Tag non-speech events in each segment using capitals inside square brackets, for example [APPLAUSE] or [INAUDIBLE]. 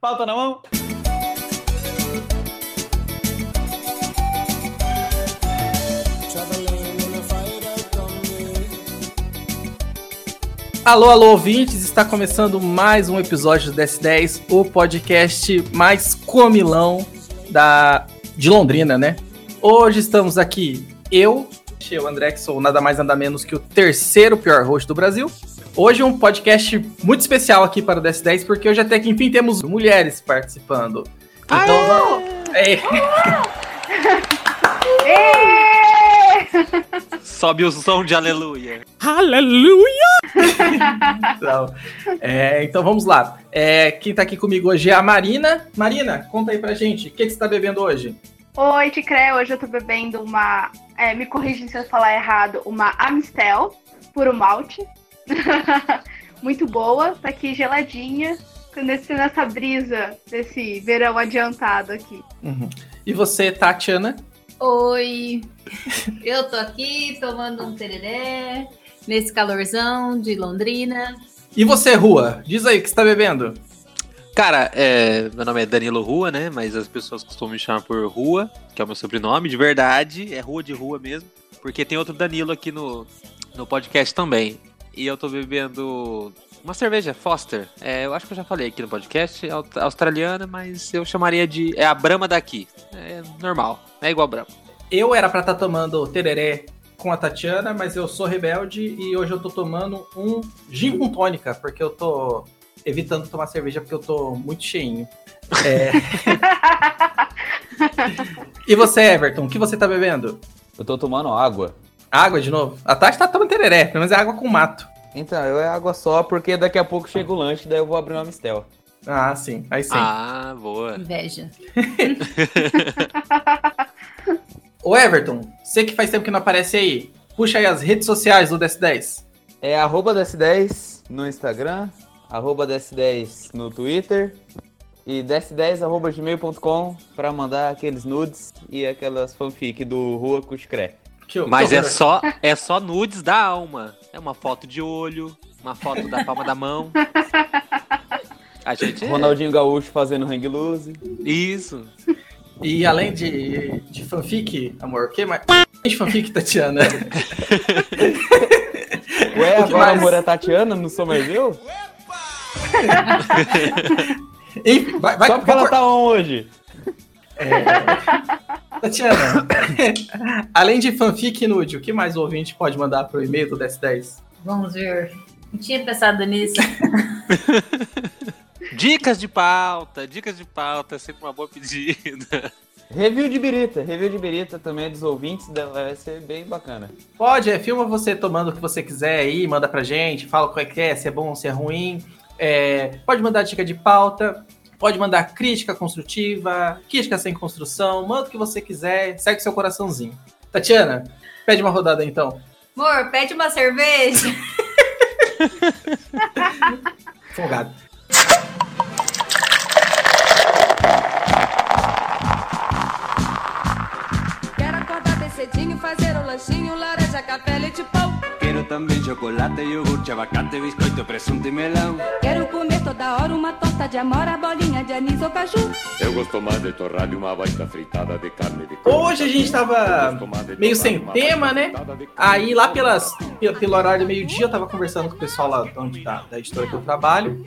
Pauta na mão. Alô, alô, ouvintes! Está começando mais um episódio do DS10, o podcast mais comilão da, de Londrina, né? Hoje estamos aqui, eu, o André, que sou nada mais nada menos que o terceiro pior host do Brasil. Hoje é um podcast muito especial aqui para o DS10, porque hoje até que enfim temos mulheres participando. Então, é. [LAUGHS] Sobe o som de aleluia. Aleluia! então, é, então vamos lá. É, quem tá aqui comigo hoje é a Marina. Marina, conta aí pra gente, o que, que você tá bebendo hoje? Oi, Ticré, hoje eu tô bebendo uma. É, me corrija se eu falar errado, uma Amistel, puro malte. [LAUGHS] Muito boa, tá aqui geladinha, nesse, nessa brisa desse verão adiantado aqui. Uhum. E você, Tatiana? Oi, [LAUGHS] eu tô aqui tomando um tereré nesse calorzão de Londrina. E você, Rua? Diz aí o que você tá bebendo. Cara, é, meu nome é Danilo Rua, né? Mas as pessoas costumam me chamar por Rua, que é o meu sobrenome, de verdade, é Rua de Rua mesmo. Porque tem outro Danilo aqui no, no podcast também. E eu tô bebendo uma cerveja Foster. É, eu acho que eu já falei aqui no podcast, é australiana, mas eu chamaria de. É a Brahma daqui. É normal, é igual a Brahma. Eu era pra estar tá tomando tereré com a Tatiana, mas eu sou rebelde e hoje eu tô tomando um gin com tônica, porque eu tô evitando tomar cerveja porque eu tô muito cheinho. É... [LAUGHS] e você, Everton, o que você tá bebendo? Eu tô tomando água. Água de novo? A Tati tá tomando tereré, pelo menos é água com mato. Então, eu é água só, porque daqui a pouco chega o lanche, daí eu vou abrir uma Mistel. Ah, sim. Aí sim. Ah, boa. Inveja. [LAUGHS] Ô Everton, você que faz tempo que não aparece aí, puxa aí as redes sociais do DS10. É arroba DS10 no Instagram, arroba DS10 no Twitter e ds10.gmail.com para mandar aqueles nudes e aquelas fanfic do Rua Cuscré. Mas é só, é só nudes da alma. É uma foto de olho, uma foto da palma da mão. A gente é... Ronaldinho Gaúcho fazendo hang loose. Isso. E além de, de fanfic, amor, o que mais? De fanfic, Tatiana. Ué, agora mais? amor é Tatiana, não sou mais eu? Enfim, vai, vai, Só porque vai, ela tá on hoje. É... Tatiana, [COUGHS] além de fanfic nude, o que mais o ouvinte pode mandar pro e-mail do DS10? Vamos ver. Não tinha pensado nisso. [LAUGHS] dicas de pauta, dicas de pauta é sempre uma boa pedida. Review de birita, review de birita também dos ouvintes, vai ser bem bacana. Pode, é, filma você tomando o que você quiser aí, manda pra gente, fala qual é que é, se é bom, se é ruim. É, pode mandar dica de pauta, pode mandar crítica construtiva, crítica sem construção, manda o que você quiser, segue seu coraçãozinho. Tatiana, pede uma rodada então. Amor, pede uma cerveja. [LAUGHS] Folgado. Quero acordar bem cedinho, fazer um lanchinho, laranja, café, leite pão. Quero também chocolate, iogurte, abacate, biscoito, presunto e melão. Quero comer toda hora uma torta de amora, bolinha de anis ou caju. Eu gosto mais de torrada e uma baita fritada de carne de Hoje a gente tava meio sem tema, né? Aí lá pelas, pelo horário do meio-dia eu tava conversando com o pessoal lá onde tá, da editora que eu trabalho.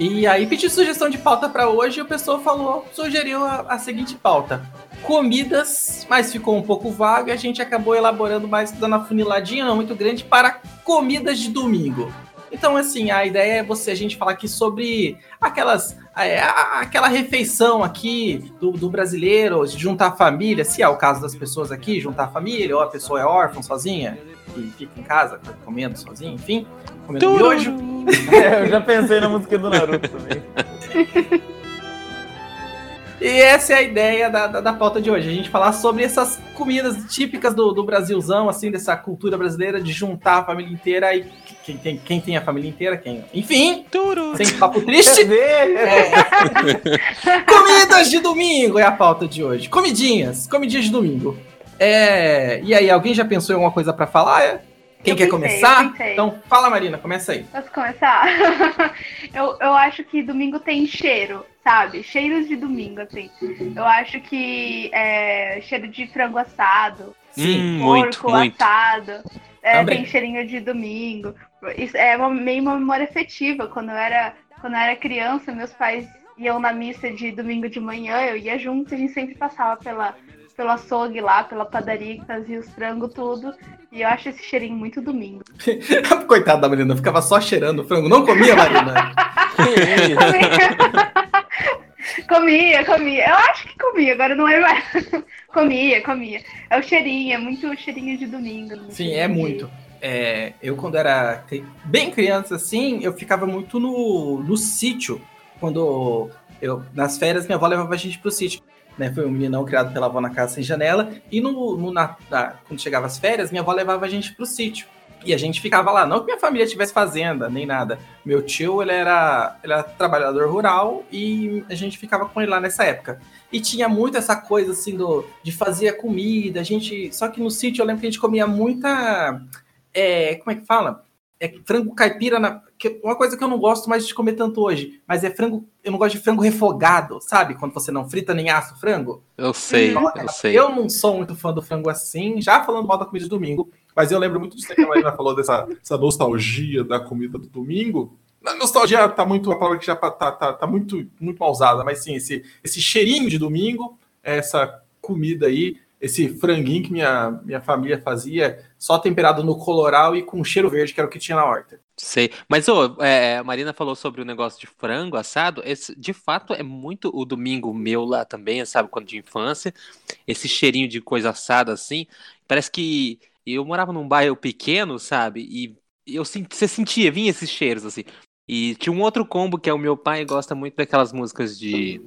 E aí pedi sugestão de pauta para hoje e o pessoal falou, sugeriu a, a, seguinte pauta. Comidas, mas ficou um pouco vago e a gente acabou elaborando mais, dando uma funiladinha não muito grande para comidas de domingo. Então, assim, a ideia é você a gente falar aqui sobre aquelas é, aquela refeição aqui do, do brasileiro, juntar a família, se é o caso das pessoas aqui, juntar a família, ou a pessoa é órfã sozinha e fica em casa comendo sozinha, enfim, comendo miojo. [LAUGHS] É, eu já pensei na música do Naruto também. [LAUGHS] E essa é a ideia da, da, da, pauta de hoje. A gente falar sobre essas comidas típicas do, do Brasilzão, assim, dessa cultura brasileira de juntar a família inteira e quem tem, quem tem a família inteira, quem. Enfim, Turu. sem papo triste. [LAUGHS] é. Comidas de domingo é a pauta de hoje. Comidinhas, comidinhas de domingo. É... E aí, alguém já pensou em alguma coisa para falar? Quem Eu quer pensei, começar? Então fala, Marina, começa aí. Posso começar? [LAUGHS] eu, eu acho que domingo tem cheiro, sabe? Cheiros de domingo, assim. Eu acho que é, cheiro de frango assado, Hum, muito, porco muito. assado. é, tem cheirinho de domingo. Isso é uma, meio uma memória afetiva. Quando eu era, quando eu era criança, meus pais iam na missa de domingo de manhã, eu ia junto, a gente sempre passava pela, pelo açougue lá, pela padaria que fazia os frangos, tudo. E eu acho esse cheirinho muito domingo. [LAUGHS] Coitada da Marina, ficava só cheirando o frango. Não comia, Marina? [LAUGHS] comia, comia. Eu acho que comia, agora não é mais. [LAUGHS] comia, comia. É o cheirinho, é muito cheirinho de domingo. muito Sim, é muito. É, eu, quando era bem criança, assim, eu ficava muito no, no sítio. Quando eu, nas férias, minha avó levava a gente pro sítio. Né? Foi um meninão criado pela avó na casa sem janela. E no, no na- na- quando chegava as férias, minha avó levava a gente pro sítio. E a gente ficava lá. Não que minha família tivesse fazenda, nem nada. Meu tio, ele era, ele era trabalhador rural e a gente ficava com ele lá nessa época. E tinha muito essa coisa, assim, do, de fazer a comida. A gente... Só que no sítio eu lembro que a gente comia muita... É, como é que fala? É frango caipira, na, que- uma coisa que eu não gosto mais de comer tanto hoje, mas é frango, eu não gosto de frango refogado, sabe? Quando você não frita nem assa o frango. Eu sei, Então, eu sei. Eu não sou muito fã do frango assim, já falando mal da comida de domingo, mas eu lembro muito disso que a Marina falou dessa essa nostalgia da comida do domingo. A nostalgia tá muito, a palavra que já tá, tá, tá muito, muito mal usada, mas sim, esse, esse cheirinho de domingo, essa comida aí, esse franguinho que minha, minha família fazia, só temperado no coloral e com cheiro verde, que era o que tinha na horta. Sei. Mas, ô, é, a Marina falou sobre o negócio de frango assado. Esse, de fato, é muito o domingo meu lá também, sabe? Quando de infância. Esse cheirinho de coisa assada assim. Parece que eu morava num bairro pequeno, sabe? E eu você sentia, vinha esses cheiros assim. E tinha um outro combo que é o meu pai gosta muito daquelas músicas de.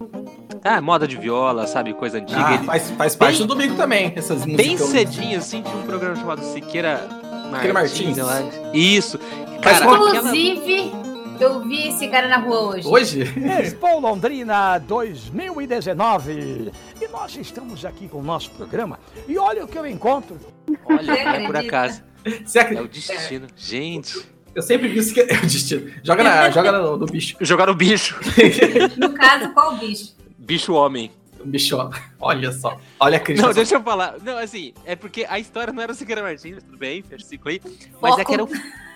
Ah, moda de viola, sabe? Coisa antiga. Ah, Ele- faz, faz parte Bem- do domingo também, essas músicas. Bem cedinho, assim, tinha um programa chamado Siqueira Martins. Martins. Isso. Cara, qual- aquela- Inclusive, eu vi esse cara na rua hoje. Hoje? Expo Londrina 2019. E nós estamos aqui com o nosso programa. E olha o que eu encontro. Olha, é por acaso. Você É o destino. Gente. Eu sempre vi isso que é o destino. Joga, na, joga no, no bicho. Jogaram o bicho. [LAUGHS] No caso, qual bicho? Bicho homem. Bicho. Olha só. Olha a crítica. Não, deixa eu falar. Não, assim, é porque a história não era o Siqueira Martins, tudo bem, fecha o ciclo aí. Mas é que era o,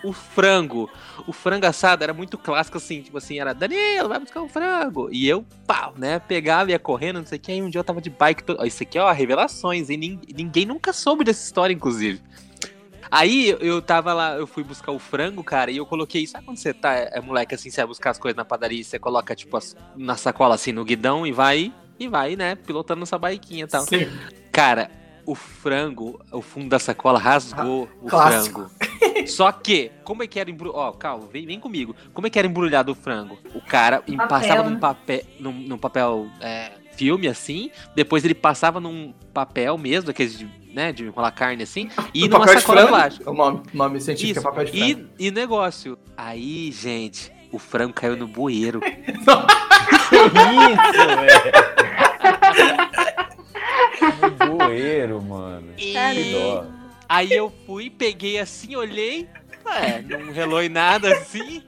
o frango. O frango assado era muito clássico, assim, tipo assim, era Danilo, vai buscar um frango. E eu, pau, né, pegava, ia correndo, não sei o que. Aí um dia eu tava de bike. Todo... Isso aqui, ó, revelações, e nin- ninguém nunca soube dessa história, inclusive. Aí eu- tava lá, eu fui buscar o frango, cara, e eu coloquei. Sabe quando você tá, é moleque assim, você vai buscar as coisas na padaria e você coloca, tipo, as- na sacola assim, no guidão e vai, e vai, né, pilotando essa baiquinha e tal. Sim. Cara, o frango, o fundo da sacola rasgou o clássico. frango. Só que, como é que era embrulhado? Ó, calma, vem, vem comigo. Como é que era embrulhado o frango? O cara Papel, passava né? num papel, num, num papel é, filme assim, depois ele passava num papel mesmo, aqueles de, né, de enrolar carne assim, e O numa papel de sacola de plástico. O nome, nome científico Isso. é papel de frango. E, e negócio. Aí, gente, o frango caiu no bueiro. [LAUGHS] Isso, velho. [LAUGHS] No bueiro, mano. E- Que dó. Aí eu fui, peguei assim, olhei. É, não relou em nada assim.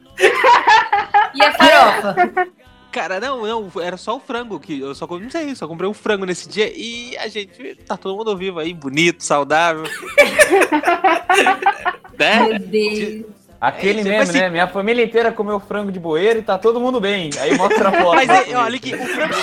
E a farofa? [LAUGHS] Cara, não, não, era só o frango que eu só com- não sei, só comprei um frango nesse dia e a gente tá todo mundo vivo aí, bonito, saudável. [LAUGHS] né? Meu Deus. Aquele É, mesmo, se- né? Minha família inteira comeu frango de bueiro e tá todo mundo bem. Aí mostra a foto. Mas é, olha aqui, o frango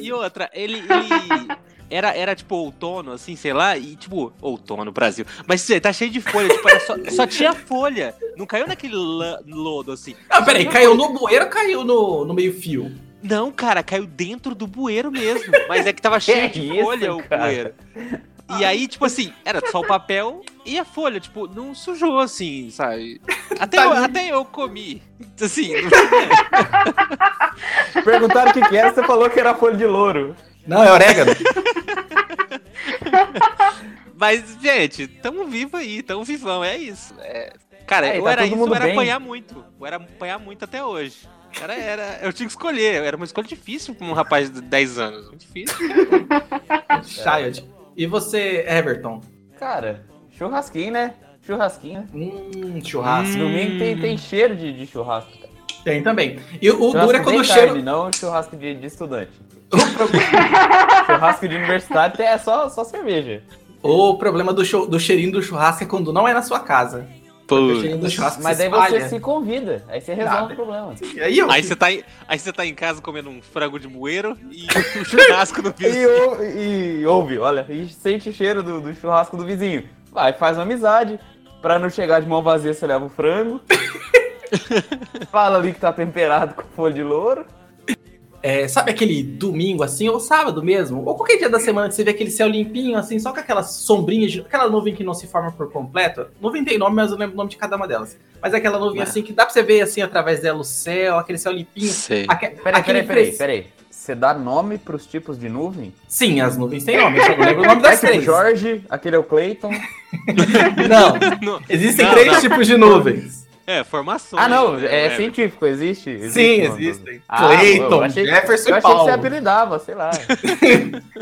e outra, ele, ele era, era tipo outono, assim, sei lá, e tipo, outono, Brasil. Mas tá cheio de folha, tipo, só, só tinha folha. Não caiu naquele lodo assim. Ah, peraí, caiu no bueiro ou caiu no, no meio fio? Não, cara, caiu dentro do bueiro mesmo. Mas é que tava [LAUGHS] cheio Que de isso, folha o cara? bueiro. E aí, tipo assim, era só o papel e a folha, tipo, não sujou assim, sabe? Até, eu, Tadinho. até eu comi. Assim, [LAUGHS] Perguntaram o que, que era, você falou que era folha de louro. Não, é orégano. [LAUGHS] mas, gente, tamo vivo aí, tamo vivão, é isso. É, Cara, Aí, eu tá era todo isso, eu era bem. apanhar muito. Eu era apanhar muito até hoje. Era, era, eu tinha que escolher, era uma escolha difícil pra um rapaz de 10 anos. Muito difícil. [LAUGHS] Child. E você, Everton? Cara, churrasquinho, né? Churrasquinho. Hum, churrasco. Domingo tem, tem cheiro de, de churrasco. cara. Tem também. E o Churrasco duro é quando o cheiro. carne, não churrasco de, de estudante. [LAUGHS] churrasco de universidade é só, só cerveja. O problema do, cho- do cheirinho do churrasco é quando não é na sua casa. O do Mas daí você se convida. Aí você resolve Nada. o problema. E aí, eu... Aí você, tá em, aí você tá em casa comendo um frango de moeiro e [LAUGHS] um churrasco E, vizinho. ou- e ouve, olha, e sente o cheiro do, do churrasco do vizinho. Vai, faz uma amizade. Pra não chegar de mão vazia, você leva o frango. [LAUGHS] [LAUGHS] Fala ali que tá temperado com folha de louro. É, sabe aquele domingo assim, ou sábado mesmo, ou qualquer dia da semana que você vê aquele céu limpinho assim, só com aquelas sombrinhas, de- aquela nuvem que não se forma por completo. Nuvem tem nome, mas eu lembro o nome de cada uma delas. Mas é aquela nuvem Ah. assim que dá pra você ver assim através dela o céu, aquele céu limpinho. Sei. Aque- Peraí, aquele peraí, peraí, peraí. Você dá nome pros tipos de nuvem? Sim, as nuvens têm nome, eu só lembro o nome das é o três. Jorge, aquele é o Clayton. Não, [LAUGHS] Não, existem Não, três não. tipos de nuvens. É, formações. Ah, não, né? é científico, existe? existe Sim, uma- existem. Ah, Clayton, eu achei, Jefferson eu e achei que você Paulo. apelidava, sei lá. [LAUGHS]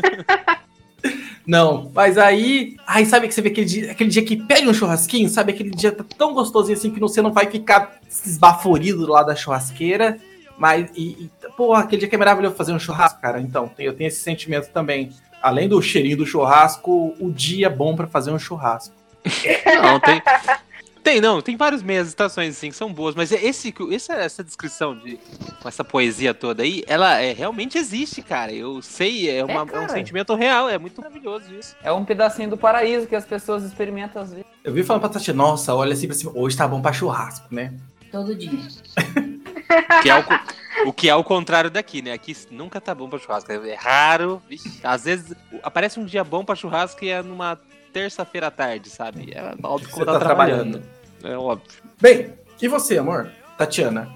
Não, mas aí. Aí sabe que você vê aquele dia, aquele dia que pede um churrasquinho, sabe? Aquele dia tá tão gostosinho assim que você não vai ficar esbaforido lá da churrasqueira. Mas, e, e, pô, aquele dia que é maravilhoso fazer um churrasco, cara. Então, eu tenho esse sentimento também. Além do cheirinho do churrasco, o dia é bom pra fazer um churrasco. Não, tem. Tem, não, tem vários meias estações assim que são boas, mas esse, essa, essa descrição de com essa poesia toda aí, ela é, realmente existe, cara. Eu sei, é, uma- é um cara. sentimento real, é muito maravilhoso isso. É um pedacinho do paraíso que as pessoas experimentam às vezes. Eu vi falando pra Tati, nossa, olha assim pra cima, hoje tá bom pra churrasco, né? Todo dia. [LAUGHS] Que é o, o que é o contrário daqui, né? Aqui nunca tá bom pra churrasco. É raro. vixe, às vezes aparece um dia bom pra churrasco e é numa terça-feira à tarde, sabe? É óbvio que Você eu tô tá trabalhando. trabalhando. É óbvio. Bem, e você, amor? Tatiana?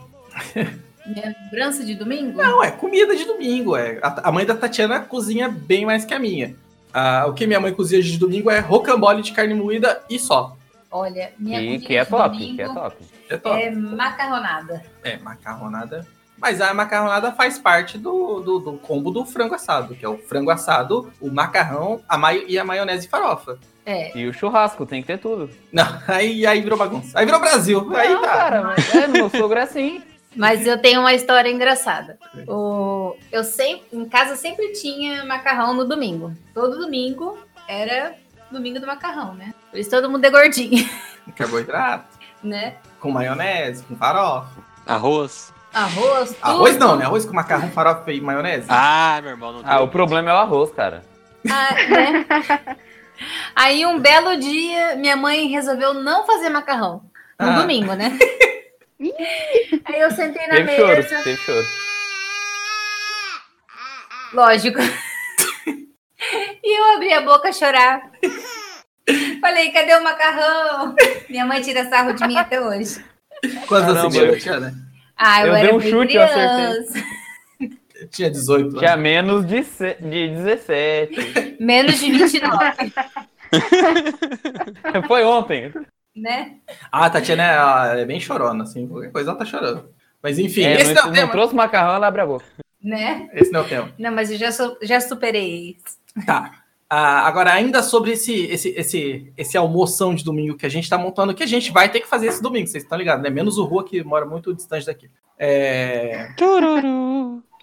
Minha lembrança de domingo? Não, é comida de domingo. É. A, a mãe da Tatiana cozinha bem mais que a minha. Ah, o que minha mãe cozinha de domingo é rocambole de carne moída e só. Olha, minha Que, comida que é de top, domingo que é top. É top. é macarronada. É, macarronada. Mas a macarronada faz parte do, do, do combo do frango assado, que é o frango assado, o macarrão a maio, e a maionese e farofa. É. E o churrasco, tem que ter tudo. Não, aí, aí virou bagunça. Aí virou Brasil. Aí não, tá. cara, mas é, no meu sogro é assim. Mas eu tenho uma história engraçada. O, eu sempre, em casa sempre tinha macarrão no domingo. Todo domingo era domingo do macarrão, né? Por isso todo mundo é gordinho, Carboidrato, [LAUGHS] né? com maionese, com farofa. Arroz. Arroz, tudo. Arroz não, né? Arroz com macarrão, farofa e maionese. Ah, meu irmão, não tem. Ah, o problema é o arroz, cara. Ah, né? Aí um belo dia, minha mãe resolveu não fazer macarrão. No Ah. domingo, né? Aí eu sentei na Teve choro, mesa. teve choro. Lógico. e eu abri a boca a chorar. Falei, cadê o macarrão? Minha mãe tira sarro de mim até hoje. Quantos anos você tinha, né? Ah, eu, Eu era dei um chute, eu acertei. criança. Eu tinha 18 anos. Tinha menos de, se- de 17. [LAUGHS] Menos de 29, [LAUGHS] Foi ontem. né? Ah, a Tatiana é, ela é bem chorona, assim. Qualquer coisa ela tá chorando. Mas enfim, É, esse não, não é o não tema. trouxe macarrão, ela abre a boca. Né? Esse não é o tema. Não, mas eu já, su- já superei isso. Tá. Ah, agora, ainda sobre esse, esse, esse, esse almoção de domingo que a gente tá montando, que a gente vai ter que fazer esse domingo, vocês estão ligados, né? Menos o Rua, que mora muito distante daqui. É...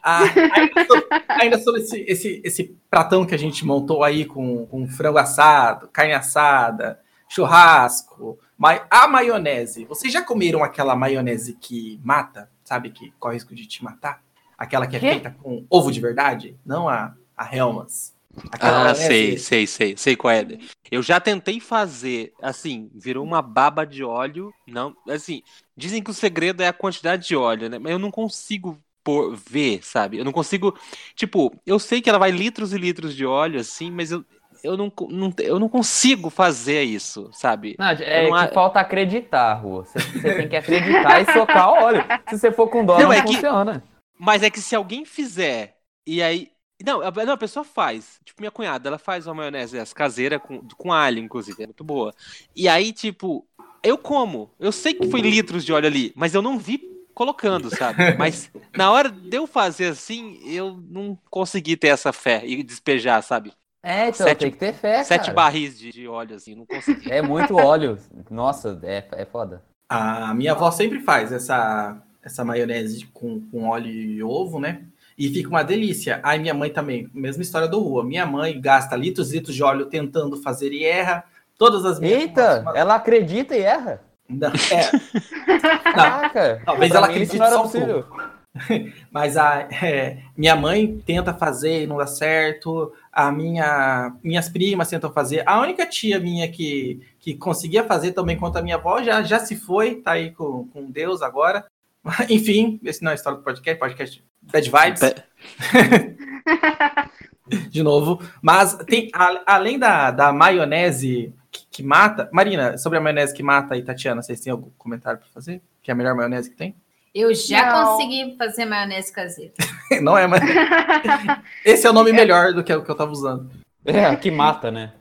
Ah, ainda sobre, ainda sobre esse, esse, esse pratão que a gente montou aí com, com frango assado, carne assada, churrasco, ma- a maionese. Vocês já comeram aquela maionese que mata? Sabe, que corre risco de te matar? Aquela que é Quê? feita com ovo de verdade? Não a, a Helmas. Aquela Ah, sei, sei, sei, sei qual é. Eu já tentei fazer, assim, virou uma baba de óleo. Não, assim, dizem que o segredo é a quantidade de óleo, né? Mas eu não consigo pôr, ver, sabe? Eu não consigo, tipo, eu sei que ela vai litros e litros de óleo, assim, mas eu, eu, não, não, eu não consigo fazer isso, sabe? Não, é não que falta acreditar, Rua. Você, você tem que acreditar e socar o óleo. Se você for com dó, Não, não, é que- funciona. Mas é que se alguém fizer e aí. Não, a, não, a pessoa faz. Tipo, minha cunhada, ela faz uma maionese essa, caseira com, com alho, inclusive. É muito boa. E aí, tipo, eu como. Eu sei que foi litros de óleo ali, mas eu não vi colocando, sabe? [LAUGHS] Mas na hora de eu fazer assim, eu não consegui ter essa fé e despejar, sabe? É, então Sete- tem que ter fé, Sete cara. barris de, de óleo, assim, não consegui. É muito óleo. Nossa, é, é foda. A minha avó sempre faz essa, essa maionese com, com óleo e ovo, né? E fica uma delícia. Aí minha mãe também, mesma história do rua. Minha mãe gasta litros e litros de óleo tentando fazer e erra. Todas as minhas. Eita, Uma- ela acredita e erra. Não, é, [LAUGHS] Caraca. Talvez pra ela acredite não só um possível. [LAUGHS] mas a, é, minha mãe tenta fazer e não dá certo. A minha, minhas primas tentam fazer. A única tia minha que, que conseguia fazer também quanto a minha avó já, já se foi, tá aí com, com Deus agora. [LAUGHS] Enfim, esse não é a história do podcast, podcast Bad Vibes. [LAUGHS] De novo. Mas tem, a- além da, da maionese que, que mata. Marina, sobre a maionese que mata aí, Tatiana, vocês têm algum comentário para fazer? Que é a melhor maionese que tem? Eu já Não. consegui fazer maionese caseira. [LAUGHS] Não é, mas. Esse é o nome melhor do que o que eu tava usando. É, que mata, né?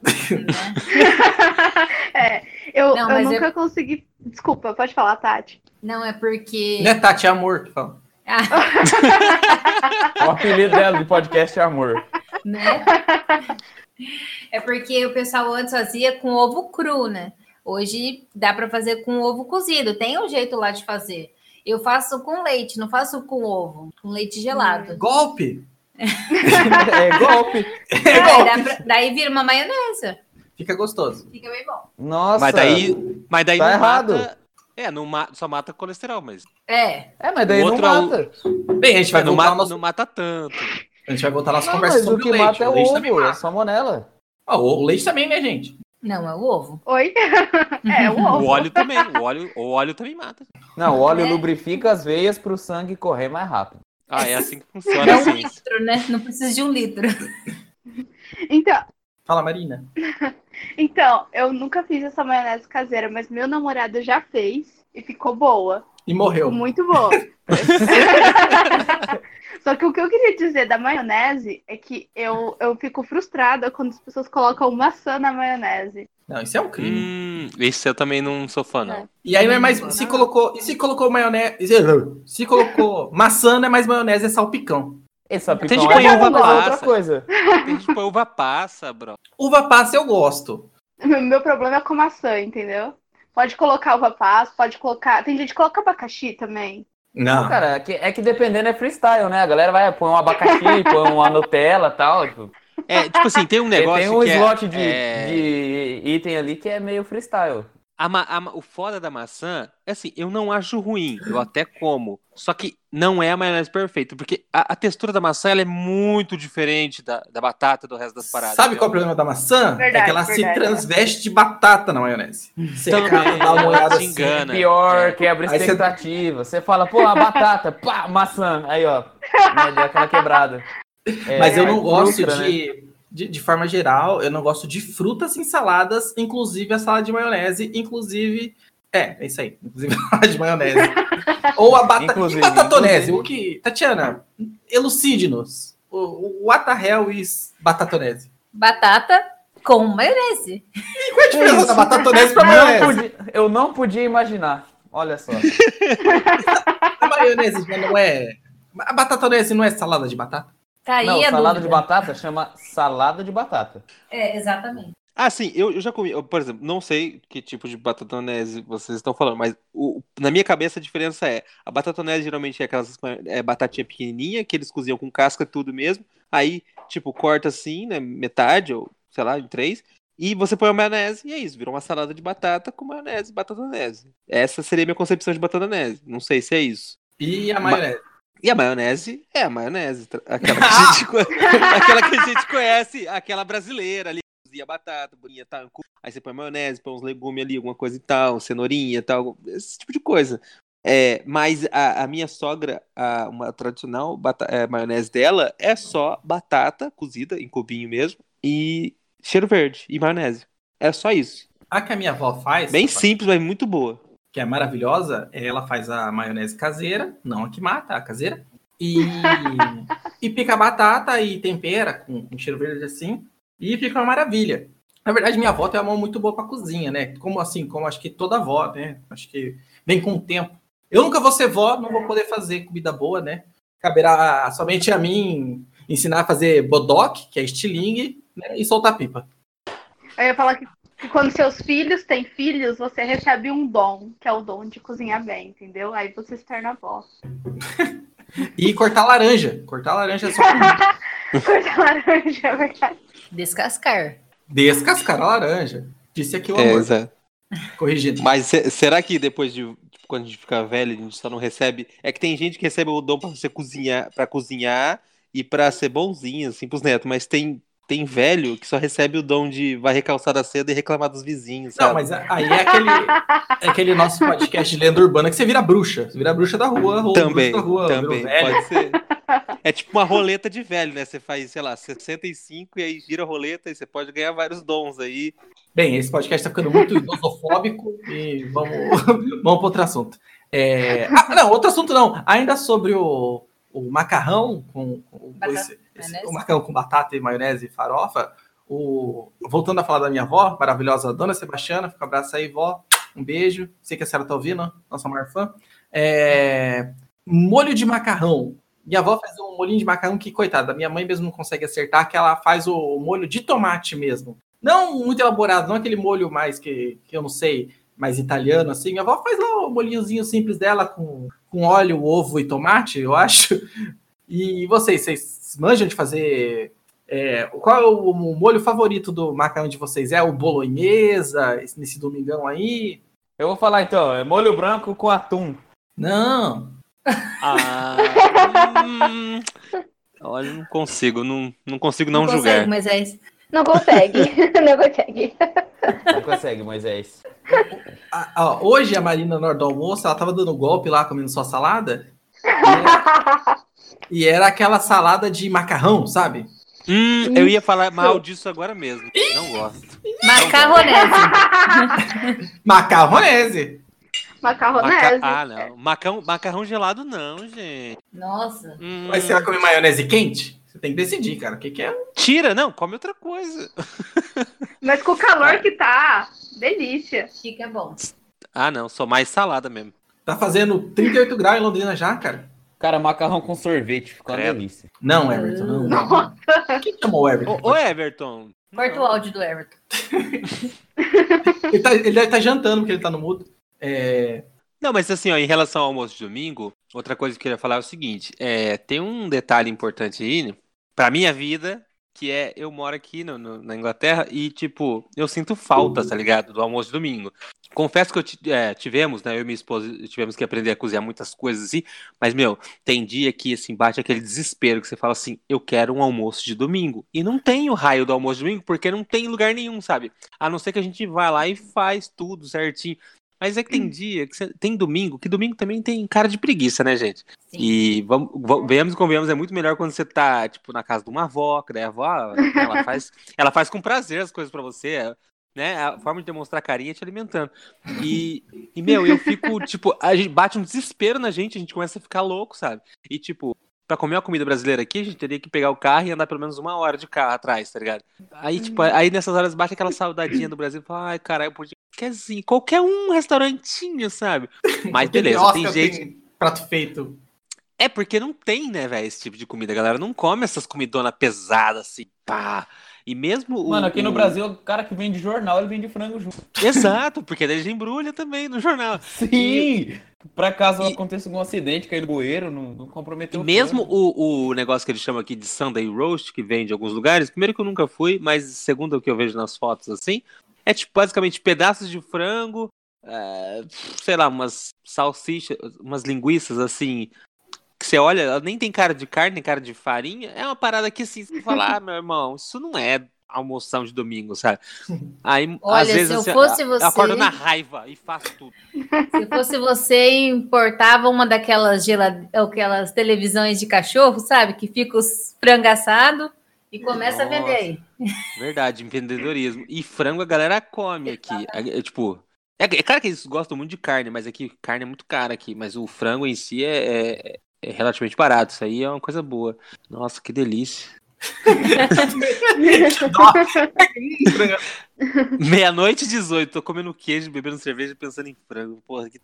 É, eu, Não, eu nunca consegui. Desculpa, pode falar, Tati. Não, é porque. Não é Tati, é amor que fala. Ah, [LAUGHS] O apelido dela de podcast é amor. né? É porque o pessoal antes fazia com ovo cru, né? Hoje dá para fazer com ovo cozido. Tem um jeito lá de fazer. Eu faço com leite, não faço com ovo, com leite gelado. Golpe! [LAUGHS] É golpe. É Aí golpe! dá pra- daí vira uma maionese. Fica gostoso. Fica bem bom. Nossa. Mas daí, mas daí Tá não errado. mata. É, não ma- só mata colesterol, mas. É. É, mas daí O não é o- mata. Bem, a gente vai não, voltar mata, nosso, não mata tanto. a gente vai voltar à nossa Não, conversa mas o sobre que o leite. mata é o o leite também ovo, é mata. salmonela. Ah, o leite também, né, gente? Não, é o ovo. Oi? [LAUGHS] é, o ovo. O óleo também. O óleo, o óleo também mata. Não, o óleo É. lubrifica as veias pro sangue correr mais rápido. Ah, é assim que [LAUGHS] funciona É um assim. litro, né? Não precisa de um litro. [LAUGHS] Então, Fala, Marina. [LAUGHS] então, eu nunca fiz essa maionese caseira, mas meu namorado já fez e ficou boa. E morreu. Ficou muito boa. [LAUGHS] Só que o que eu queria dizer da maionese é que eu, eu fico frustrada quando as pessoas colocam maçã na maionese. Não, isso é um crime. Hum, esse eu também não sou fã, não. É. E aí não é mais. Se colocou. E se colocou maionese. Se colocou maçã, não é mais maionese, é salpicão. É que põe uva mas é outra passa. coisa. Tem uva passa, bro. Uva passa eu gosto. [LAUGHS] Meu problema é com maçã, entendeu? Pode colocar uva passa, pode colocar. Tem gente que coloca abacaxi também. Não. Cara, é que, é que dependendo é freestyle, né? A galera vai põe um abacaxi, [LAUGHS] põe uma Nutella e tal. Tipo, É, tipo assim, tem um negócio tem um que é- slot de, é, de item ali que é meio freestyle. A a o foda da maçã, é assim, eu não acho ruim, eu até como. Só que não é a maionese perfeita, porque a, a textura da maçã ela é muito diferente da, da batata do resto das paradas. Sabe qual é o problema da maçã? é Verdade, que ela verdade. se transveste de batata na maionese. Você Também, dá uma olhada assim. engana. Pior, É. quebra Aí você- expectativa. Você fala, pô, a batata, pá, maçã. Aí, ó, né, deu aquela quebrada. É, Mas eu não gosto frustra, né? De, de. Forma geral, eu não gosto de frutas em saladas, inclusive a salada de maionese, inclusive. É, é isso aí. Inclusive a salada de maionese. [LAUGHS] Ou a batata. Inclusive, batatonese? inclusive. O que. Tatiana, elucide-nos. O, o what the hell is batatonese? Batata com maionese. E qual é a diferença da batatonese pra Não maionese? podia- eu não podia imaginar. Olha só. [LAUGHS] A maionese já não é. A batatonese não é salada de batata? Tá aí Não, a salada de batata chama salada de batata. É, exatamente. Ah, sim, eu, eu já comi. eu, por exemplo, não sei que tipo de batatonese vocês estão falando, mas o- na minha cabeça a diferença é: a batatonese geralmente é aquelas é, batatinha pequenininha, que eles cozinham com casca tudo mesmo. Aí, tipo, corta assim, né? Metade, ou sei lá, em três. E você põe a maionese e é isso, virou uma salada de batata com maionese e batatonese. Essa seria a minha concepção de batatonese. Não sei se é isso. E a maionese? E a maionese é a maionese, aquela que a gente, [LAUGHS] aquela que a gente conhece, aquela brasileira ali, cozinha batata, bolinha, cu- aí você põe maionese, põe uns legumes ali, alguma coisa e tal, cenourinha e tal, esse tipo de coisa. É, mas a, a minha sogra, a, uma tradicional é, maionese dela é só batata cozida em cubinho mesmo e cheiro verde e maionese. É só isso. A que a minha avó faz, Bem simples, mas muito boa. Que é maravilhosa, ela faz a maionese caseira, não a que mata, a caseira. E, [LAUGHS] e pica a batata e tempera com, com cheiro verde assim. E fica uma maravilha. Na verdade, minha avó tem uma mão muito boa pra cozinha, né? Como assim, como acho que toda avó, né? Acho que vem com o tempo. Eu nunca vou ser vó, não vou poder fazer comida boa, né? Caberá somente a mim ensinar a fazer bodoque, que é estilingue, né, e soltar pipa. Eu ia falar que, quando seus filhos têm filhos, você recebe um dom, que é o dom de cozinhar bem, entendeu? Aí você se torna avó. E cortar laranja. Cortar laranja é só [LAUGHS] Cortar laranja, é verdade. Descascar. descascar a laranja. Disse aqui o É, amor. exato. Corrigindo. Mas se- será que depois de tipo, quando a gente ficar velho, a gente só não recebe? É que tem gente que recebe o dom pra você cozinhar, para cozinhar e pra ser bonzinho assim pros netos, mas tem tem velho que só recebe o dom de varrer calçada cedo e reclamar dos vizinhos, sabe? Não, mas aí é aquele, é aquele nosso podcast de lenda urbana que você vira bruxa. Você vira bruxa da rua, ou Também, bruxa da rua, também, pode ser. É tipo uma roleta de velho, né? Você faz, sei lá, 65 e aí gira a roleta e você pode ganhar vários dons aí. Bem, esse podcast tá ficando muito idosofóbico e vamos, [LAUGHS] vamos para outro assunto. É, Ah, não, outro assunto não. Ainda sobre o, o macarrão com, com Batata, esse- esse- o macarrão com batata e maionese e farofa. O, voltando a falar da minha avó, maravilhosa Dona Sebastiana, fica um abraço aí, vó. Um beijo. Sei que a senhora tá ouvindo, nossa maior fã. É, molho de macarrão. Minha avó faz um molhinho de macarrão que, coitada, minha mãe mesmo não consegue acertar, que ela faz o molho de tomate mesmo. Não muito elaborado, não aquele molho mais que, que eu não sei, mais italiano, assim. Minha avó faz lá o molhinhozinho simples dela com, com óleo, ovo e tomate, eu acho. E vocês, vocês manjam de fazer. é, qual é o, o molho favorito do macarrão de vocês? É o bolonhesa, esse- nesse domingão aí? Eu vou falar então, é molho branco com atum. Não. Ah, [LAUGHS] hum, olha, não consigo, não, não consigo não, consegue, julgar. mas é isso. [LAUGHS] Não consegue. não consegue. Não consegue, Moisés. Ah, ó, hoje a Marina, na hora do almoço, ela tava dando golpe lá, comendo só salada. E [LAUGHS] e era aquela salada de macarrão, sabe? Hum, eu ia falar mal disso agora mesmo. Não gosto. Macarronese. [LAUGHS] Macarronese. Maca- Macarronese. Ah, não. Macarrão, macarrão gelado não, gente. Nossa. Hum, Mas você vai comer maionese quente? Você tem que decidir, cara. O que, que é? Tira, não, come outra coisa. [LAUGHS] Mas com o calor que tá, delícia. Fica bom. Ah, não, sou mais salada mesmo. Tá fazendo 38 graus em Londrina já, cara? Cara, macarrão com sorvete, ficou uma delícia. Não, Everton, não. não. Quem chamou o Everton? Ô, ô Everton. Corta o áudio do Everton. [LAUGHS] Ele, tá, ele deve estar jantando porque ele tá no mudo. É, Não, mas assim, ó, em relação ao almoço de domingo, outra coisa que eu queria falar é o seguinte: é, tem um detalhe importante aí, pra minha vida, que é eu moro aqui no- no- na Inglaterra e, tipo, eu sinto falta, tá ligado? Do almoço de domingo. Confesso que eu é, tivemos, né? Eu e minha esposa tivemos que aprender a cozinhar muitas coisas assim, mas, meu, tem dia que, assim, bate aquele desespero que você fala assim: eu quero um almoço de domingo. E não tem o raio do almoço de domingo, porque não tem lugar nenhum, sabe? A não ser que a gente vá lá e faz tudo certinho. Mas é que tem dia, que você- tem domingo, que domingo também tem cara de preguiça, né, gente? Sim. E vamos, va- venhamos e convenhamos, é muito melhor quando você tá, tipo, na casa de uma avó, que daí a avó, ela faz, ela faz com prazer as coisas pra você, né? A forma de demonstrar carinho é te alimentando. E, e, meu, eu fico, [LAUGHS] tipo, a gente bate um desespero na gente, a gente começa a ficar louco, sabe? E, tipo, pra comer uma comida brasileira aqui, a gente teria que pegar o carro e andar pelo menos uma hora de carro atrás, tá ligado? Aí, tipo, aí nessas horas bate aquela saudadinha do Brasil, fala, ai, caralho, eu podia. Quer assim, qualquer um restaurantinho, sabe? Mas beleza, tem gente. prato feito. É porque não tem, né, velho, esse tipo de comida. A galera não come essas comidonas pesadas assim, pá. E mesmo o. Mano, aqui no o- Brasil, o cara que vende jornal, ele vende frango junto. [LAUGHS] Exato, porque daí já embrulha também no jornal. Sim! Pra caso E- aconteça algum acidente, cair no bueiro, não, não E comprometeu o mesmo o, o negócio que eles chamam aqui de Sunday Roast, que vende em alguns lugares, primeiro que eu nunca fui, mas segundo o que eu vejo nas fotos assim, é tipo basicamente pedaços de frango, é, sei lá, umas salsichas, umas linguiças assim, você olha, ela nem tem cara de carne, nem cara de farinha, é uma parada que assim, você fala, ah, [LAUGHS] meu irmão, isso não é almoção de domingo, sabe? Aí, Olha, às vezes, se eu assim, fosse eu você- acordo na raiva e faço tudo. [LAUGHS] Se fosse você, importava uma daquelas gelad... aquelas televisões de cachorro, sabe? Que fica os frango assado e começa a vender aí. Verdade, empreendedorismo. E frango a galera come aqui. É, é, tipo, é, é claro que eles gostam muito de carne, mas aqui carne é muito cara aqui. Mas o frango em si é, é- é relativamente barato. Isso aí é uma coisa boa. Nossa, que delícia. [LAUGHS] Meia-noite e 18, tô comendo queijo, bebendo cerveja, pensando em frango. Porra, que...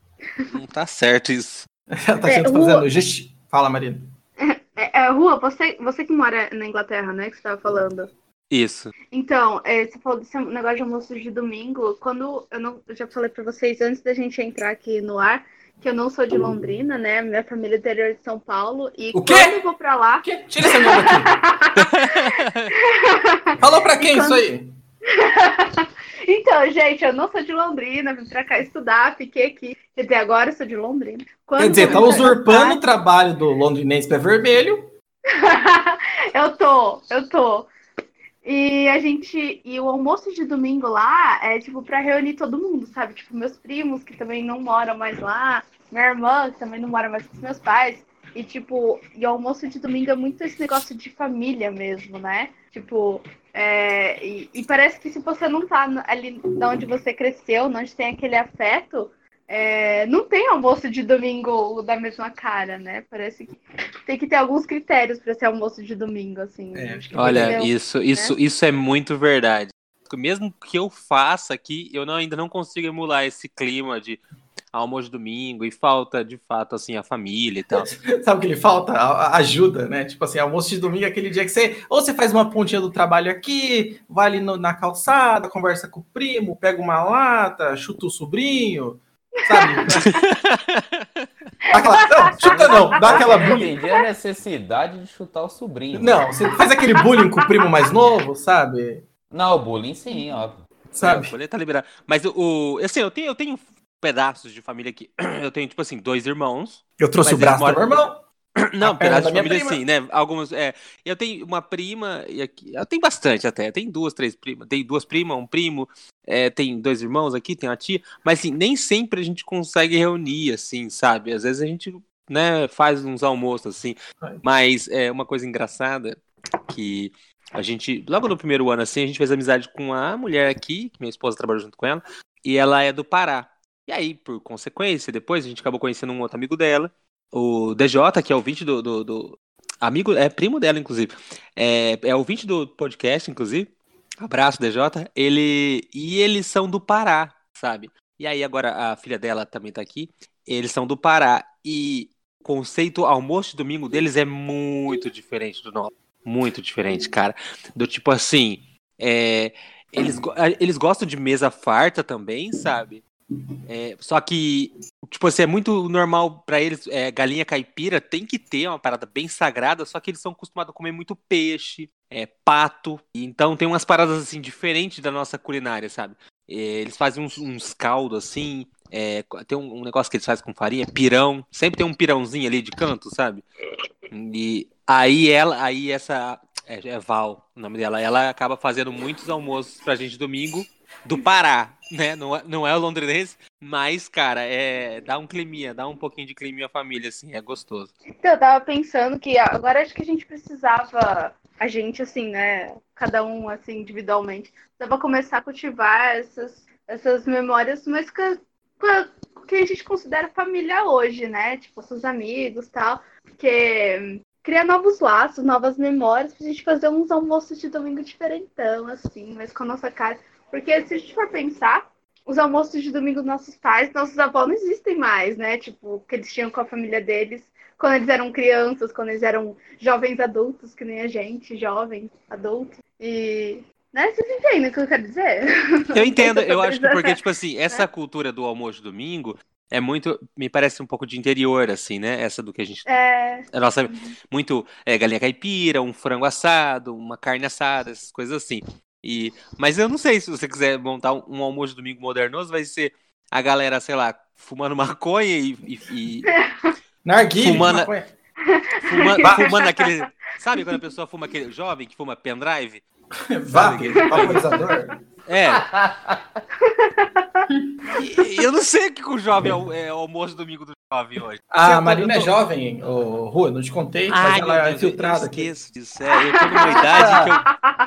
não tá certo isso. Ela tá É, fazendo gesti... Fala, Marina. É, é, Rua, você, você que mora na Inglaterra, né? Que você tava falando. Isso. Então, é, você falou desse negócio de almoço de domingo. Quando eu não. Eu já falei pra vocês antes da gente entrar aqui no ar que eu não sou de Londrina, né? Minha família é interior de São Paulo. E O quê? quando eu vou pra lá. Tira esse nome aqui. [LAUGHS] Falou pra quem isso aí? [LAUGHS] Então, gente, eu não sou de Londrina, vim pra cá estudar, fiquei aqui. Quer dizer, agora eu sou de Londrina. Quando Quer dizer, tá usurpando o trabalho do londrinense pé vermelho. [LAUGHS] eu tô, eu tô. E a gente. E o almoço de domingo lá é tipo pra reunir todo mundo, sabe? Tipo, meus primos que também não moram mais lá, minha irmã que também não mora mais com os meus pais. E tipo, e o almoço de domingo é muito esse negócio de família mesmo, né? Tipo, é, e, e parece que se você não tá ali de onde você cresceu, onde tem aquele afeto, é, não tem almoço de domingo da mesma cara, né? Parece que tem que ter alguns critérios para ser almoço de domingo, assim. É. Olha, um- isso, isso, isso é muito verdade. Mesmo que eu faça aqui, eu não- ainda não consigo emular esse clima de almoço de domingo e falta, de fato, assim, a família e tal. [LAUGHS] Sabe o que ele falta? A- a- Ajuda, né? Tipo assim, almoço de domingo é aquele dia que você. Ou você faz uma pontinha do trabalho aqui, vai ali no- na calçada, conversa com o primo, pega uma lata, chuta o sobrinho, sabe? Dá aquela, não, chuta não, dá aquela Eu bullying. entendi a necessidade de chutar o sobrinho. Não, você faz aquele bullying com o primo mais novo, sabe? Não, o bullying sim, óbvio. Sabe? O rolê tá liberado. Mas o, assim, eu tenho, eu tenho pedaços de família aqui. [CLEARS THROAT] Eu tenho, tipo assim, dois irmãos. Eu trouxe o braço do meu irmão. [CLEARS THROAT] Não, pedaços da de família, prima. assim, né? Alguns. É, eu tenho uma prima, e aqui. Eu tenho bastante até. Tem duas, três primas. Tem duas primas, um primo, é, tem dois irmãos aqui, tem uma tia. Mas assim, nem sempre a gente consegue reunir, assim, sabe? Às vezes a gente, né, faz uns almoços, assim. Mas é uma coisa engraçada que a gente, logo no primeiro ano, assim, a gente fez amizade com a mulher aqui, que minha esposa trabalhou junto com ela, e ela é do Pará. E aí, por consequência, depois a gente acabou conhecendo um outro amigo dela, o DJ, que é ouvinte do, do, do- amigo, é primo dela, inclusive. É, é ouvinte do podcast, inclusive. Abraço, DJ. Ele e eles são do Pará, sabe? E aí agora a filha dela também tá aqui. Eles são do Pará e o conceito almoço de domingo deles é muito diferente do nosso. Muito diferente, cara. Do tipo assim, é, eles, eles gostam de mesa farta também, sabe? É, só que, tipo assim, é muito normal pra eles, é, galinha caipira tem que ter uma parada bem sagrada, só que eles são acostumados a comer muito peixe, é, pato, então tem umas paradas assim diferentes da nossa culinária, sabe? É, eles fazem uns, uns caldos assim, é, tem um, um negócio que eles fazem com farinha, pirão, sempre tem um pirãozinho ali de canto, sabe? E aí ela, aí essa, é, é Val o nome dela, ela acaba fazendo muitos almoços pra gente domingo do Pará, [LAUGHS] né? Não, é- não é o londrinense, mas, cara, é, dá um climinha, dá um pouquinho de climinha família, assim, é gostoso. Então, eu tava pensando que agora acho que a gente precisava, a gente, assim, né? Cada um, assim, individualmente, precisava começar a cultivar essas, essas memórias, mas a- que a gente considera família hoje, né? Tipo, seus amigos tal. Porque criar novos laços, novas memórias, pra gente fazer uns almoços de domingo diferentão, assim, mas com a nossa cara. Porque se a gente for pensar, os almoços de domingo dos nossos pais, nossos avós não existem mais, né? Tipo, que eles tinham com a família deles quando eles eram crianças, quando eles eram jovens adultos, que nem a gente, jovens adultos. E. Né? Vocês entendem o que eu quero dizer? Eu entendo, [LAUGHS] eu acho que porque, tipo assim, essa cultura do almoço de domingo é muito, me parece um pouco de interior, assim, né? Essa do que a gente É. A nossa, muito é, galinha caipira, um frango assado, uma carne assada, essas coisas assim. E, mas eu não sei se você quiser montar um, um almoço de domingo modernoso, vai ser a galera, sei lá, fumando maconha e, e, e [LAUGHS] Narguilha, Fumando- maconha. fuma- [LAUGHS] fumando aquele. Sabe quando a pessoa fuma aquele jovem que fuma pendrive? [LAUGHS] Vap, vaporizador. É. E- eu não sei o que o jovem é o, é o almoço domingo do jovem hoje. A Eu- Marina eu é jovem, ô, Rua, não te contei, mas Ai, ela meu é eu infiltrada aqui. esqueço disso. É, eu tô numa idade que eu.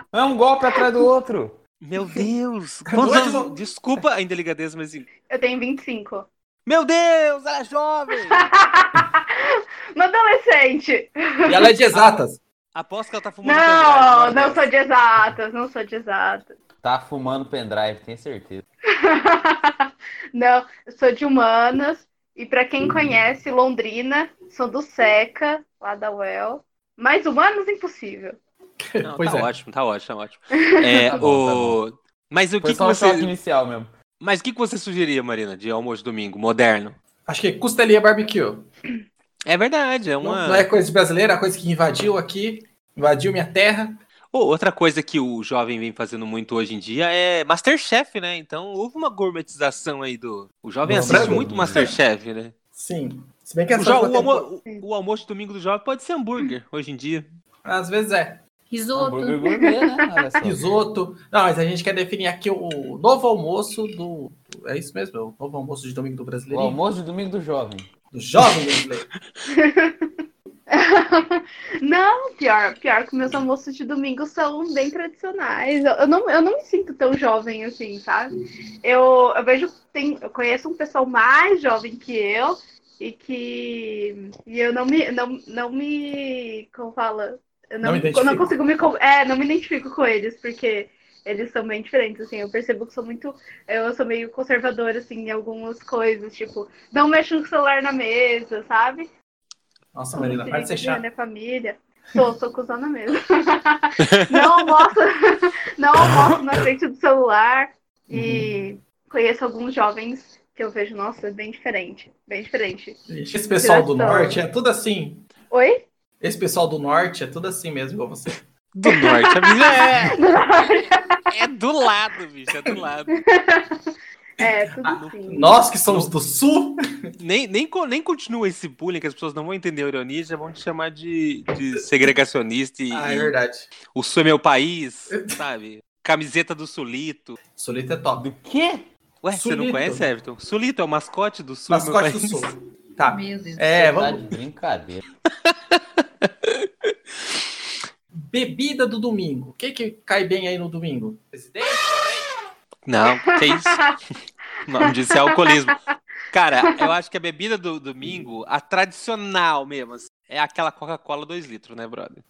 [LAUGHS] É um golpe atrás do outro. Meu Deus! Quantos Desculpa a indelicadeza, mas. Eu tenho 25. Meu Deus, ela é jovem! [LAUGHS] Uma adolescente! E ela é de exatas. Aposto que ela tá fumando Não, não sou de exatas, não sou de exatas. Tá fumando pendrive, tenho certeza. [LAUGHS] Não, eu sou de humanas. E pra quem conhece Londrina, sou do Seca, lá da UEL. Mas humanos, impossível. [LAUGHS] Não, Pois tá é. ótimo, tá ótimo, tá ótimo. [LAUGHS] É, Tá bom, tá o... Mas o Foi que, que só choque você. inicial mesmo. Mas o que, que você sugeriria, Marina, de almoço domingo, moderno? Acho que costelinha barbecue. É verdade, é Não, uma. não é coisa brasileira, é coisa que invadiu aqui, invadiu minha terra. Ô, outra coisa que o jovem vem fazendo muito hoje em dia é Masterchef, né? Então houve uma gourmetização aí do. O jovem Do assiste Brasil. muito Masterchef, né? Sim. Se bem que O, jo- o almo- o almoço de domingo do jovem pode ser hambúrguer hoje em dia. Às vezes é. Risoto. Hambúrguer gourmet, né? Risoto. Não, mas a gente quer definir aqui o novo almoço do. É isso mesmo, é o novo almoço de domingo do O brasileiro. almoço de domingo do jovem. Do jovem brasileiro. [LAUGHS] [LAUGHS] Não, pior, pior que meus almoços de domingo são bem tradicionais. Eu, eu não, eu não me sinto tão jovem assim, sabe? Eu, eu vejo, tem, eu conheço um pessoal mais jovem que eu e que e eu não me, não, não me, como fala, eu Não não, não consigo me, é, não me identifico com eles porque eles são bem diferentes, assim, eu percebo que sou muito, eu sou meio conservadora, assim, em algumas coisas, tipo, não mexo no celular na mesa, sabe? Nossa, Marina, para de ser chato. minha família. Sou, sou cuzona mesmo. [LAUGHS] não [LAUGHS] almoço, não almoço na frente do celular. E Uhum. conheço alguns jovens que eu vejo, nossa, é bem diferente. Bem diferente. Ixi, Esse pessoal do norte é tudo assim. Oi? Esse pessoal do norte é tudo assim mesmo, igual você. Do norte. É, [LAUGHS] é do lado, bicho, é do lado. É, [LAUGHS] tudo Ah, assim. Nós que somos do sul, Nem, nem, nem continua esse bullying que as pessoas não vão entender a ironia, já vão te chamar de, de segregacionista e, ah, é e verdade. o sul é meu país, sabe? Camiseta do Sulito. Sulito é top. Do quê? Ué, você não Sulito. conhece, Everton? Sulito é o mascote do sul. é meu Mascote do país. sul. [LAUGHS] Tá. Meu Deus. É, Tá vamos. de brincadeira. Bebida do domingo. O que, que cai bem aí no domingo? Presidente? Não, que isso? [LAUGHS] O nome disso é alcoolismo. Cara, eu acho que a bebida do domingo, a tradicional mesmo, assim, é aquela Coca-Cola 2 litros, né, brother?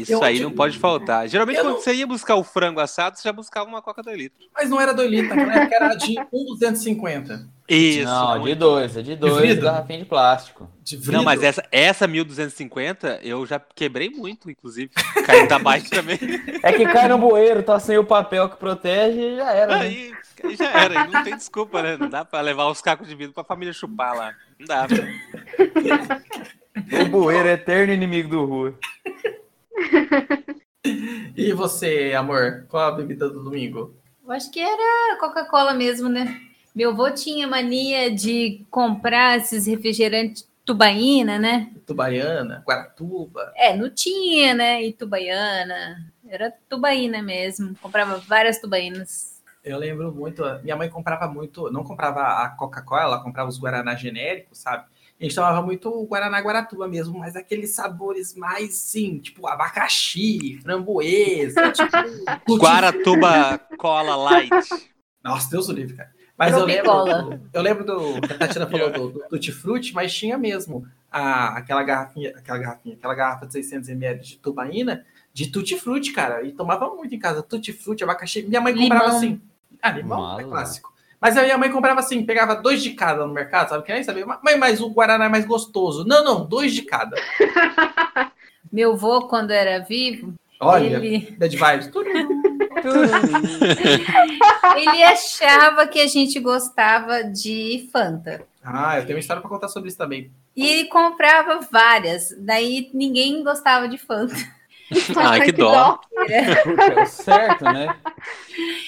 Isso Eu aí não pode faltar. Geralmente, Eu quando não- você ia buscar o frango assado, você já buscava uma Coca 2 litros. Mas não era 2 litros, naquela época era de 1,250. Isso. não, de dois, é de dois, vidro? garrafinha de plástico. De vidro. Não, mas essa, essa 1250 eu já quebrei muito, inclusive. Caindo da bike também. É que cai no bueiro, tá sem o papel que protege e já era. né? Aí, aí já era, não tem desculpa, né? Não dá pra levar os cacos de vidro pra família chupar lá. Não dá. O bueiro é eterno inimigo do rua. [LAUGHS] E você, amor? Qual a bebida do domingo? Eu acho que era Coca-Cola mesmo, né? Meu avô tinha mania de comprar esses refrigerantes tubaína, né? Tubaiana, Guaratuba. É, não tinha, né? Itubaiana. Era tubaína mesmo. Comprava várias tubainas. Eu lembro muito, minha mãe comprava muito, não comprava a Coca-Cola, ela comprava os Guaraná genéricos, sabe? A gente tomava muito o Guaraná Guaratuba mesmo, mas aqueles sabores mais, sim, tipo abacaxi, framboesa, [LAUGHS] tipo... Guaratuba Cola Light. Nossa, Deus o livre, cara. Mas eu lembro, Tropicola. eu lembro do que a Tatiana falou do, do Tutti Frutti, mas tinha mesmo a, aquela garrafinha, aquela garrafinha, aquela garrafa de 600 ml de tubaína de Tutti Frutti, cara. E tomava muito em casa, Tutti Frutti, abacaxi. Minha mãe comprava Limão. assim. Ah, limão é Maluco. clássico. Mas a minha mãe comprava assim, pegava dois de cada no mercado, sabe? Que nem sabia. Mãe, mas o Guaraná é mais gostoso. Não, não, dois de cada. [LAUGHS] Meu avô, quando era vivo, Olha, ele, bad vibes. Tudo. [LAUGHS] ele achava que a gente gostava de Fanta. Ah, eu tenho uma história pra contar sobre isso também. E ele comprava várias. Daí ninguém gostava de Fanta. [LAUGHS] Ai, que dó. Puta, é certo, né?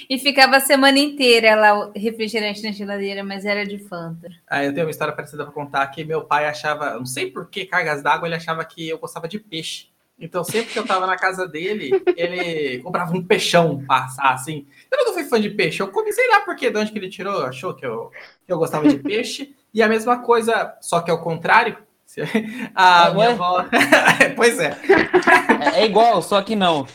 E ficava a semana inteira lá o refrigerante na geladeira, mas era de Fanta. Ah, eu tenho uma história parecida pra contar que meu pai achava, não sei por que cargas d'água, ele achava que eu gostava de peixe. Então, sempre que eu tava na casa dele, ele comprava um peixão pra assar, assim. Eu nunca fui fã de peixe. Eu comi, sei lá por quê, de onde que ele tirou, achou que eu, que eu gostava de peixe. E a mesma coisa, só que ao contrário. A [LAUGHS] Ah, minha ué? avó. [LAUGHS] pois é. É, é igual, só que não.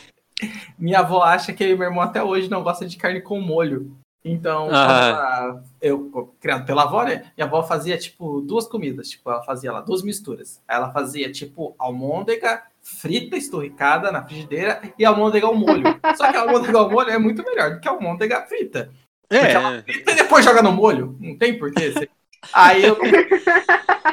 Minha avó acha que meu irmão até hoje não gosta de carne com molho. Então, Ah. ela- eu, criado pela avó, né? Minha avó fazia, tipo, duas comidas. Tipo, ela fazia lá duas misturas. Ela fazia, tipo, almôndega frita, esturricada na frigideira e almôndega ao molho. [LAUGHS] Só que a almôndega ao molho é muito melhor do que a almôndega frita. É, E depois joga no molho. Não tem porquê. Você... Aí eu.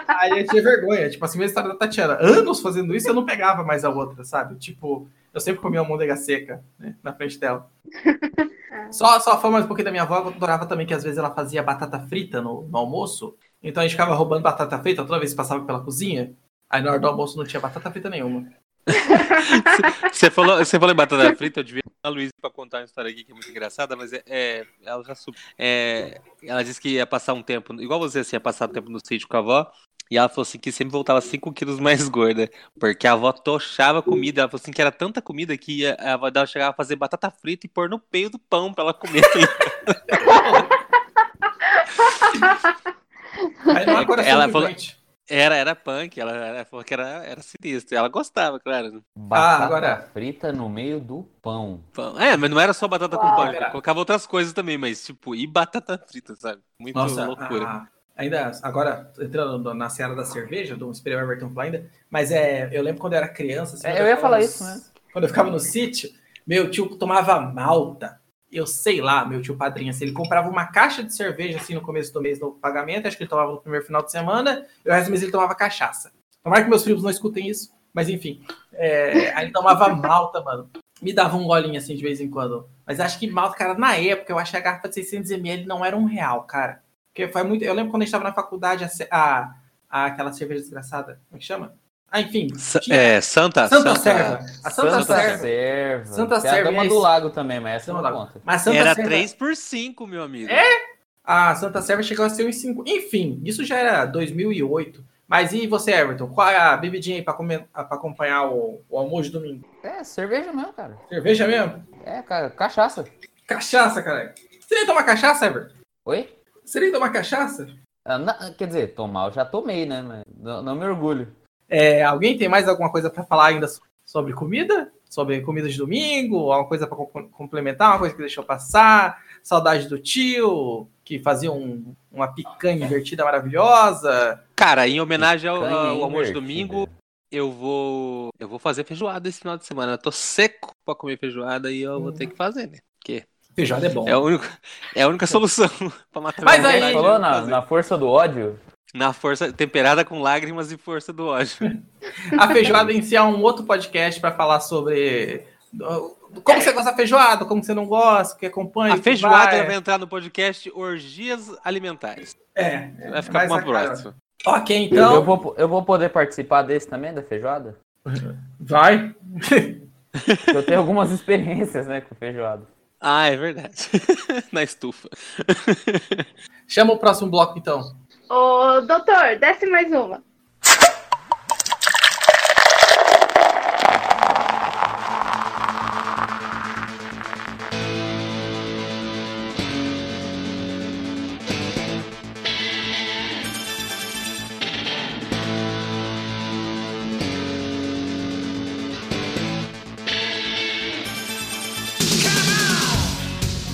Aí eu tinha vergonha. Tipo, assim, a mesma história da Tatiana. Anos fazendo isso, eu não pegava mais a outra, sabe? Tipo, Eu sempre comia uma manteiga seca né, na frente dela. [LAUGHS] só, só falando mais um pouquinho da minha avó, eu adorava também que às vezes ela fazia batata frita no, no almoço. Então a gente ficava roubando batata frita toda vez que passava pela cozinha. Aí na hora do almoço não tinha batata frita nenhuma. [LAUGHS] Você falou, você falou em batata frita, eu devia a Luísa pra contar uma história aqui que é muito engraçada, mas é, é- ela já sub... é, ela disse que ia passar um tempo, igual você assim, ia passar um tempo no sítio com a avó, e ela falou assim que sempre voltava 5 quilos mais gorda, porque a avó tochava comida, ela falou assim que era tanta comida que a a avó dela chegava a fazer batata frita e pôr no peio do pão pra ela comer. [LAUGHS] Coração Ela falou-. Era, era punk, ela, ela falou que era, era sinistro, ela gostava, claro. Batata agora- frita no meio do pão. Pão- É, mas não era só batata com Uau. pão, Era. colocava outras coisas também, mas tipo, e batata frita, sabe? Muito Nossa, loucura. a- ainda agora entrando na seara da cerveja, do Imperial Everton ainda, mas é, eu lembro quando eu era criança. assim, É, quando eu ia falar no- isso mesmo. Quando eu ficava no sítio, meu tio tomava malta. Eu sei lá, meu tio padrinho, assim, ele comprava uma caixa de cerveja assim no começo do mês no pagamento, acho que ele tomava no primeiro final de semana, e o resto do mês ele tomava cachaça. Tomara que meus filhos não escutem isso, mas enfim. É, aí ele tomava [LAUGHS] malta, mano. Me dava um golinho assim de vez em quando. Mas acho que malta, cara, na época eu achei a garrafa de 600ml não era um real, cara. Porque foi muito. Eu lembro quando a gente tava na faculdade, a, a, a- aquela cerveja desgraçada. Como é que chama? Ah, enfim. Tinha- É, Santa, Santa Serva. A Santa, Santa Serva. Serva. Santa Tem a Serva Dama é do isso. Lago também, mas essa não do conta. Mas Santa Era Serva- 3 por 5, meu amigo. A Santa Serva chegou a ser uns 5. Enfim, isso já era 2008. Mas e você, Everton? Qual é a bebidinha aí pra, comer, pra acompanhar o, o almoço de domingo? É, cerveja mesmo, cara. Cerveja mesmo? É, cara, cachaça. Cachaça, cara. Você nem toma cachaça, Everton? Oi? Você nem toma cachaça? Ah, na- quer dizer, tomar eu já tomei, né? Mas não, não me orgulho. É, alguém tem mais alguma coisa pra falar ainda so- sobre comida? Sobre comida de domingo? Alguma coisa pra com- complementar? Uma coisa que deixou passar? Saudade do tio, que fazia um- uma picanha invertida maravilhosa? Cara, em homenagem ao, ao almoço de domingo, eu vou. Eu vou fazer feijoada esse final de semana. Eu tô seco pra comer feijoada e eu vou ter que fazer, né? Porque Feijoada é bom. é a única, é a única solução [LAUGHS] pra matar Mas aí- Falou na, na força do ódio? Na força, temperada com lágrimas e força do ódio. A feijoada em si é um outro podcast para falar sobre como você gosta da feijoada, como você não gosta, o que acompanha. A feijoada vai. vai entrar no podcast Orgias Alimentares. É, Vai ficar pra uma cara. próxima. Ok, então. eu vou, eu vou poder participar desse também, da feijoada? Vai. [LAUGHS] Eu tenho algumas experiências, né, com feijoada. Ah, é verdade. [LAUGHS] Na estufa. Chama o próximo bloco, então. Ô, doutor, desce mais uma.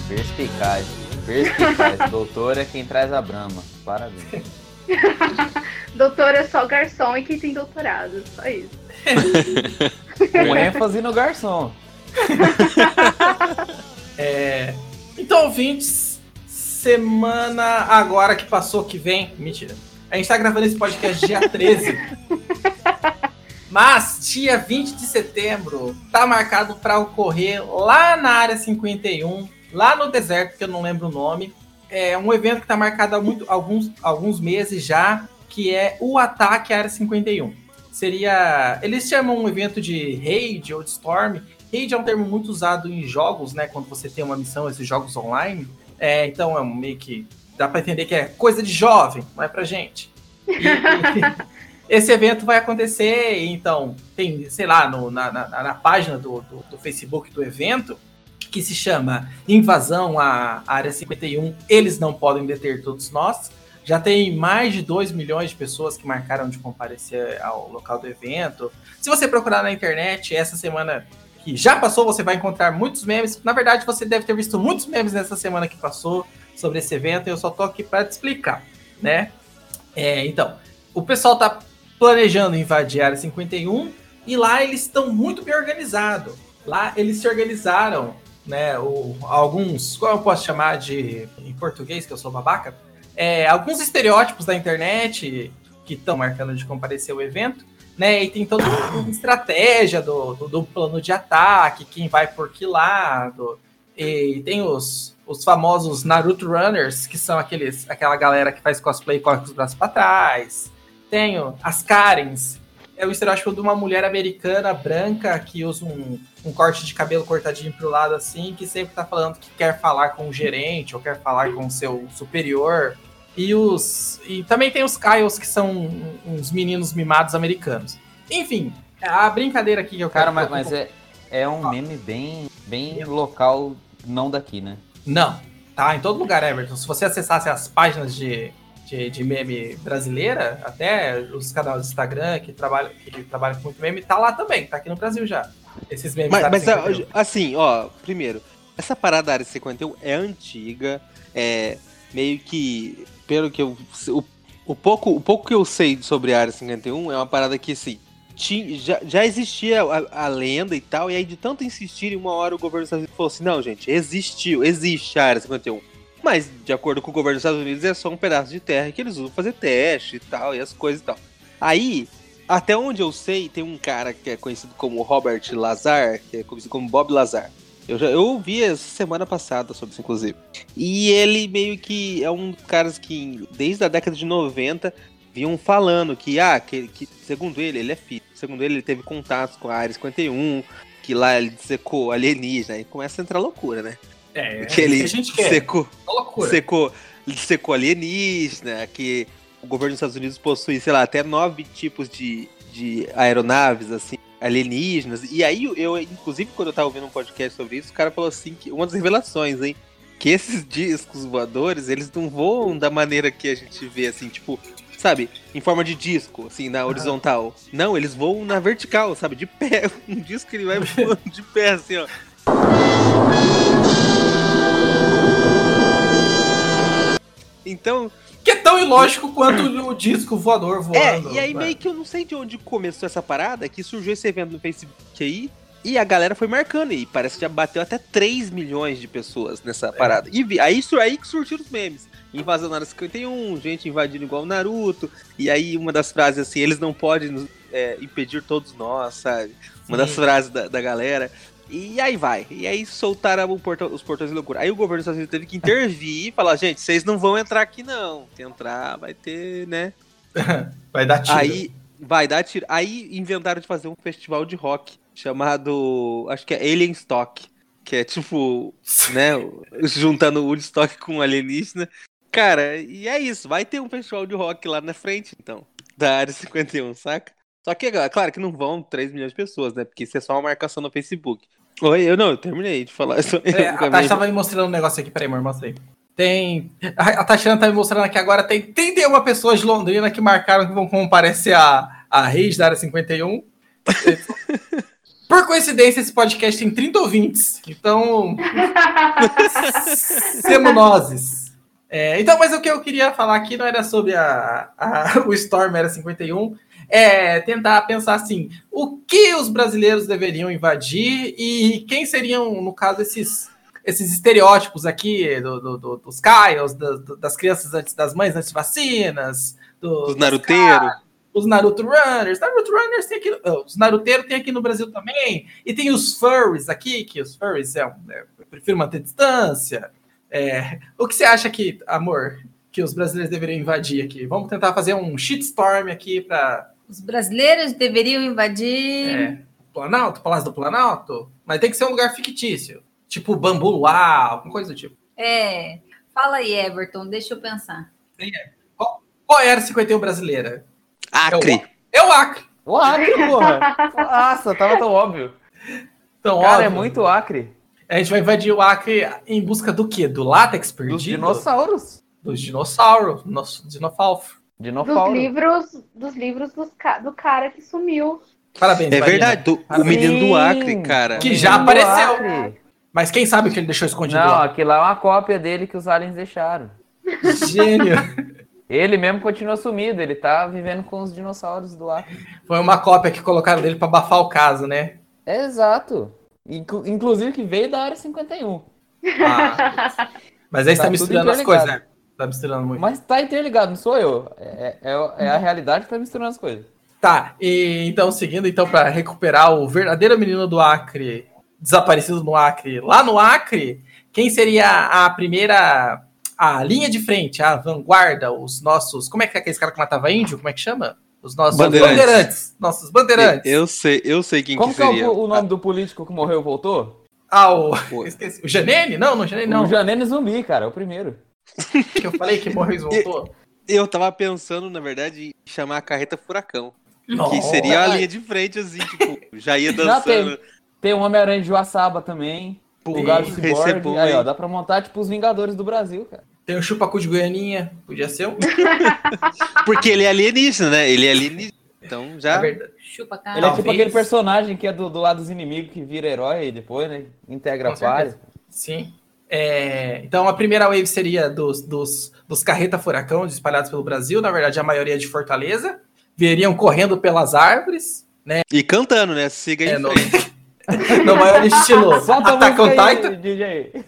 Perspicaz. Perspicaz. [LAUGHS] Doutor é quem traz a brama. Parabéns. [LAUGHS] Doutor é só garçom e quem tem doutorado. Só isso. [LAUGHS] Com ênfase no garçom. [LAUGHS] É, Então, ouvintes, semana agora que passou, que vem. Mentira. A gente tá gravando esse podcast dia 13. Mas dia 20 de setembro tá marcado para ocorrer lá na área 51, lá no deserto, que eu não lembro o nome. É um evento que tá marcado há muito, alguns, alguns meses já, que é o Ataque à Área 51. Seria. Eles chamam um evento de raid ou de storm. Raid é um termo muito usado em jogos, né? Quando você tem uma missão, esses jogos online. É, então é um meio que. Dá pra entender que é coisa de jovem, não é pra gente. E- [LAUGHS] esse evento vai acontecer, então, tem, sei lá, no- na, na- na página do, do, do Facebook do evento, que se chama Invasão à Área 51, eles não podem deter todos nós. Já tem mais de 2 milhões de pessoas que marcaram de comparecer ao local do evento. Se você procurar na internet, essa semana que já passou, você vai encontrar muitos memes. Na verdade, você deve ter visto muitos memes nessa semana que passou sobre esse evento, e eu só tô aqui para te explicar, né? É, então, o pessoal tá planejando invadir a área 51 e lá eles estão muito bem organizados. Lá eles se organizaram, né? O, alguns, qual eu posso chamar de em português, que eu sou babaca? É, alguns estereótipos da internet que estão marcando de comparecer ao evento. né? E tem toda uma [COUGHS] estratégia do, do, do plano de ataque, quem vai por que lado. E tem os, os famosos Naruto Runners, que são aqueles, aquela galera que faz cosplay e corre com os braços para trás. Tenho as Karens, é o estereótipo de uma mulher americana branca que usa um, um corte de cabelo cortadinho pro lado assim, que sempre tá falando que quer falar com o gerente ou quer falar com o seu superior. E os. E também tem os Kyles, que são uns meninos mimados americanos. Enfim, a brincadeira aqui que eu Cara, quero. mas, mas é, é um meme bem, bem local, não daqui, né? Não, tá em todo lugar, Everton. Se você acessasse as páginas de, de, de meme brasileira, até os canais do Instagram que trabalham, que trabalham com muito meme, tá lá também, tá aqui no Brasil já. Esses memes Mas, mas, Área 51. assim, ó, primeiro, essa parada da área 51 é antiga, é meio que, pelo que eu. O, o, pouco, o pouco que eu sei sobre a área 51 é uma parada que, assim, ti- já, já existia a, a lenda e tal, e aí de tanto insistir, uma hora o governo dos Estados Unidos falou assim: não, gente, existiu, existe a área 51. Mas, de acordo com o governo dos Estados Unidos, é só um pedaço de terra que eles usam fazer teste e tal, e as coisas e tal. Aí, até onde eu sei, tem um cara que é conhecido como Robert Lazar, que é conhecido como Bob Lazar. Eu já eu ouvi essa semana passada sobre isso, inclusive. E ele meio que é um dos caras que, desde a década de 90, vinham falando que, ah, que, que segundo ele, ele é filho. Segundo ele, ele teve contatos com a Área 51, que lá ele secou alienígena. Aí começa a entrar loucura, né? É, é que ele que a gente quer. secou, loucura. secou, secou alienígena, que o governo dos Estados Unidos possui, sei lá, até nove tipos de, de aeronaves, assim, alienígenas. E aí, eu, inclusive, quando eu tava ouvindo um podcast sobre isso, o cara falou assim, que uma das revelações, hein, que esses [LAUGHS] discos voadores, eles não voam da maneira que a gente vê, assim, tipo, sabe, em forma de disco, assim, na horizontal. Não, eles voam na vertical, sabe, de pé. [LAUGHS] Um disco ele vai [LAUGHS] voando de pé, assim, ó. Então, Que é tão ilógico quanto o disco voador É, voando. e aí né? meio que eu não sei de onde começou essa parada, que surgiu esse evento no Facebook aí, e a galera foi marcando, e parece que já bateu até 3 milhões de pessoas nessa parada. E aí, aí que surgiram os memes. Invasão na área 51, gente invadindo igual o Naruto, e aí uma das frases assim, eles não podem é, impedir todos nós, sabe? Uma das Sim. frases da, da galera. E aí vai. E aí soltaram portão- os portões de loucura. Aí o governo dos Estados Unidos teve que intervir e falar, gente, vocês não vão entrar aqui não. Se entrar, vai ter, né? [LAUGHS] Vai dar tiro. Aí vai dar tiro. Aí inventaram de fazer um festival de rock chamado, acho que é Alien Stock, que é tipo, [LAUGHS] né, juntando o Woodstock com o alienígena. Cara, e é isso, vai ter um festival de rock lá na frente, então, da área 51, saca? Só que, é claro que não vão 3 milhões de pessoas, né? Porque isso é só uma marcação no Facebook. Oi, eu não, eu terminei de falar. Só, É, a Tati tava me mostrando um negócio aqui, peraí, amor, mostra aí. Tem. A, a Tatiana tá me mostrando aqui agora, tem 31 pessoas de Londrina que marcaram que vão comparecer a, a Reis da área 51. Por coincidência, esse podcast tem 30 ouvintes. Então. [LAUGHS] Semonoses. É, então, mas o que eu queria falar aqui não era sobre a, a- o Storm Era 51, é tentar pensar assim: o que os brasileiros deveriam invadir e quem seriam, no caso, esses, esses estereótipos aqui do, do- do- dos do- das crianças antes das mães antes vacinas, do, Os naruteiros. os Naruto Runners. Naruto Runners tem aqui. oh, Os Naruteiros tem aqui no Brasil também. E tem os Furries aqui, que os Furries é, um- é, eu prefiro manter distância. É, o que você acha que, amor, que os brasileiros deveriam invadir aqui? Vamos tentar fazer um shitstorm aqui para Os brasileiros deveriam invadir. é, Planalto, Palácio do Planalto, mas tem que ser um lugar fictício. Tipo Bambu Luar, alguma coisa do tipo. É. Fala aí, Everton, deixa eu pensar. Qual era a 51 brasileira? Acre. É o Acre. O Acre, porra! Nossa, tava tão óbvio. Então, Cara, óbvio. é muito Acre. A gente vai invadir o Acre em busca do quê? Do látex perdido? Dos dinossauros. Dos dinossauros. Nosso dinofalfo. Dos livros, dos livros dos ca- do cara que sumiu. Parabéns, É Marina. verdade, do- o menino do Acre, cara. Que já apareceu. Mas quem sabe o que ele deixou escondido Não, lá? aquilo lá é uma cópia dele que os aliens deixaram. Gênio. Ele mesmo continua sumido, ele tá vivendo com os dinossauros do Acre. Foi uma cópia que colocaram dele pra abafar o caso, né? É exato. Inclu- Inclusive que veio da área 51. Ah, mas aí você tá, Tá misturando as coisas, né? Tá misturando muito. Mas tá interligado, não sou eu. É, é- é a realidade que tá misturando as coisas. Tá, e, então seguindo então para recuperar o verdadeiro menino do Acre, desaparecido no Acre, lá no Acre, quem seria a primeira a linha de frente, a vanguarda, os nossos, como é que é aquele cara que matava índio, como é que chama? Os nossos Bandeirantes. bandeirantes, nossos bandeirantes. Eu sei, eu sei quem Como que que é seria. o, o nome do político que morreu e voltou? Ah, o, esqueci, o Janene? Não, não Janene não. O Janene Zumbi, cara, é o primeiro. [LAUGHS] Que eu falei que morreu e voltou. Eu tava pensando, na verdade, em chamar a carreta furacão. Que seria a linha de frente, assim, tipo, já ia [LAUGHS] Já dançando. tem, tem o Homem-Aranha de Joaçaba também. O Galo esse é Cyborg. bom, Aí, ó, dá pra montar, tipo, os Vingadores do Brasil, cara. Tem o Chupacu de Goianinha, podia ser um. [LAUGHS] Porque ele é alienígena, né? Ele é alienígena. Então É já. verdade. Chupa cara. Ele é tipo aquele personagem que é do, do lado dos inimigos que vira herói e depois, né? Integra a. Sim. É, então a primeira wave seria dos, dos, dos carreta furacão espalhados pelo Brasil, na verdade a maioria de Fortaleza. Vieriam correndo pelas árvores, E cantando, né? Siga É, em no- frente. [LAUGHS] no maior estilo [LAUGHS] Solta Attack on Titan, DJ.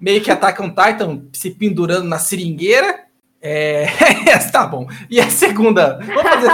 meio que Attack on Titan se pendurando na seringueira. É, [LAUGHS] tá bom. E a segunda, vamos fazer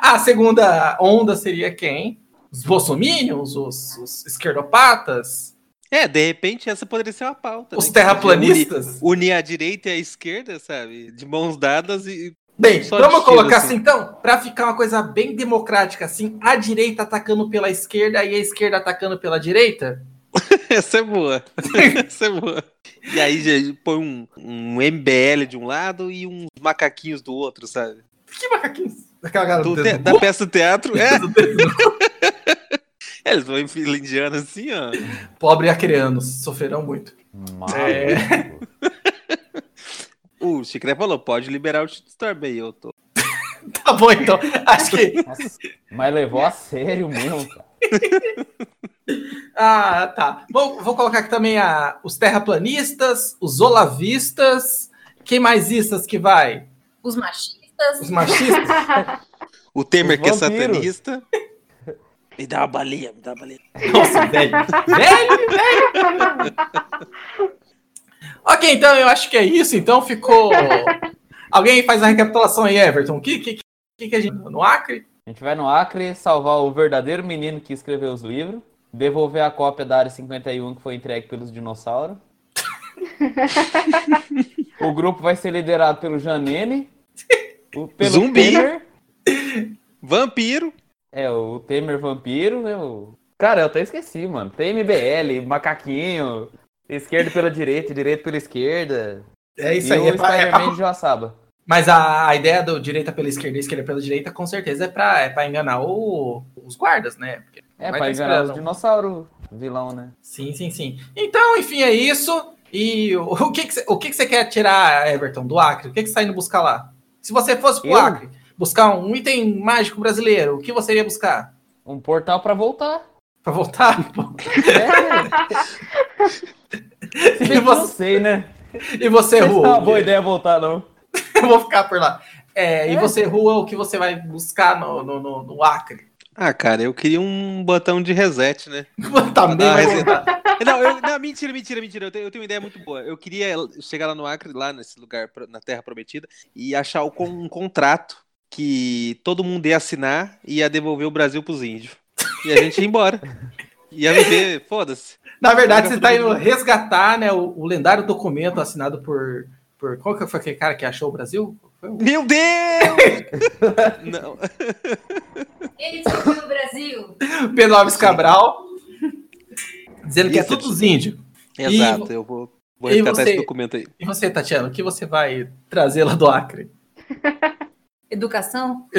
a segunda onda seria quem? Os bolsominions, os, os esquerdopatas, É, de repente essa poderia ser uma pauta. os né? terraplanistas. Unir, unir a direita e a esquerda, sabe? De mãos dadas e. Bem, vamos colocar assim. assim, então, para ficar uma coisa bem democrática, assim, a direita atacando pela esquerda e a esquerda atacando pela direita. [LAUGHS] Essa é boa. [LAUGHS] Essa é boa. E aí já põe um, um MBL de um lado e uns macaquinhos do outro, sabe? Que macaquinhos? Daquela galera Do do te- dedo da peça do teatro. [LAUGHS] É, [LAUGHS] eles vão em fila indiana assim, ó. Pobre acreanos, sofrerão muito. É. [LAUGHS] O Chicré falou, pode liberar o shitstorm aí, eu tô. [LAUGHS] Tá bom, então. Acho que. Nossa, mas levou a sério mesmo, cara. Ah, tá. Vou, vou colocar aqui também a, os terraplanistas, os olavistas. Quem mais istas que vai? Os machistas. Os machistas? O Temer, Os que é satanista. Me dá uma balinha, me dá uma balinha. [LAUGHS] Nossa, velho. Velho, velho. Ok, então eu acho que é isso. Então ficou. Alguém faz a recapitulação aí, Everton. O que, que, que, que a gente. No Acre? A gente vai no Acre salvar o verdadeiro menino que escreveu os livros, devolver a cópia da área 51 que foi entregue pelos dinossauros. o grupo vai ser liderado pelo Janene, o, pelo Zumbi. Temer, Vampiro. É, o Temer vampiro, né? O... Cara, eu até esqueci, mano. Tem MBL, macaquinho, esquerda pela direita, direita pela esquerda. É isso e aí. o É é Spider-Man de Joaçaba. Mas a, a ideia do direita pela esquerda e esquerda pela direita, com certeza, é pra, é pra enganar o- os guardas, né? Porque É, pra enganar os dinossauros vilão, né? Sim, sim, sim. Então, enfim, é isso. E o, o que, que, você- o que, que você quer tirar, Everton, do Acre? O que, que você tá indo buscar lá? Se você fosse pro Eu? Acre, buscar um item mágico brasileiro, o que você iria buscar? Um portal pra voltar. Pra voltar? [LAUGHS] É. Se bem que eu não você- sei, né? e você, Não é Rua? uma boa ideia voltar, não. [LAUGHS] Eu vou ficar por lá. É, E É. você, Rua, o que você vai buscar no, no, no, no Acre? Ah, cara, eu queria um botão de reset, né? Também vai mas- voltar. Não, eu- não, mentira, mentira, mentira. Eu tenho, eu tenho uma ideia muito boa. Eu queria chegar lá no Acre, lá nesse lugar, na Terra Prometida, e achar o con- um contrato que todo mundo ia assinar e ia devolver o Brasil pros índios. E a gente ia embora. [LAUGHS] Ia viver, foda-se. Na verdade, você está indo resgatar né, o, o lendário documento assinado por, por. Qual que foi aquele cara que achou o Brasil? Foi o- Meu Deus! [LAUGHS] Não. Ele descobriu o Brasil. Pedro Alves Cabral. Dizendo que é Isso, tudo os índios. Exato, eu vou, vou e resgatar você? esse documento aí. E você, Tatiana, o que você vai trazer lá do Acre? [LAUGHS] Educação? [LAUGHS]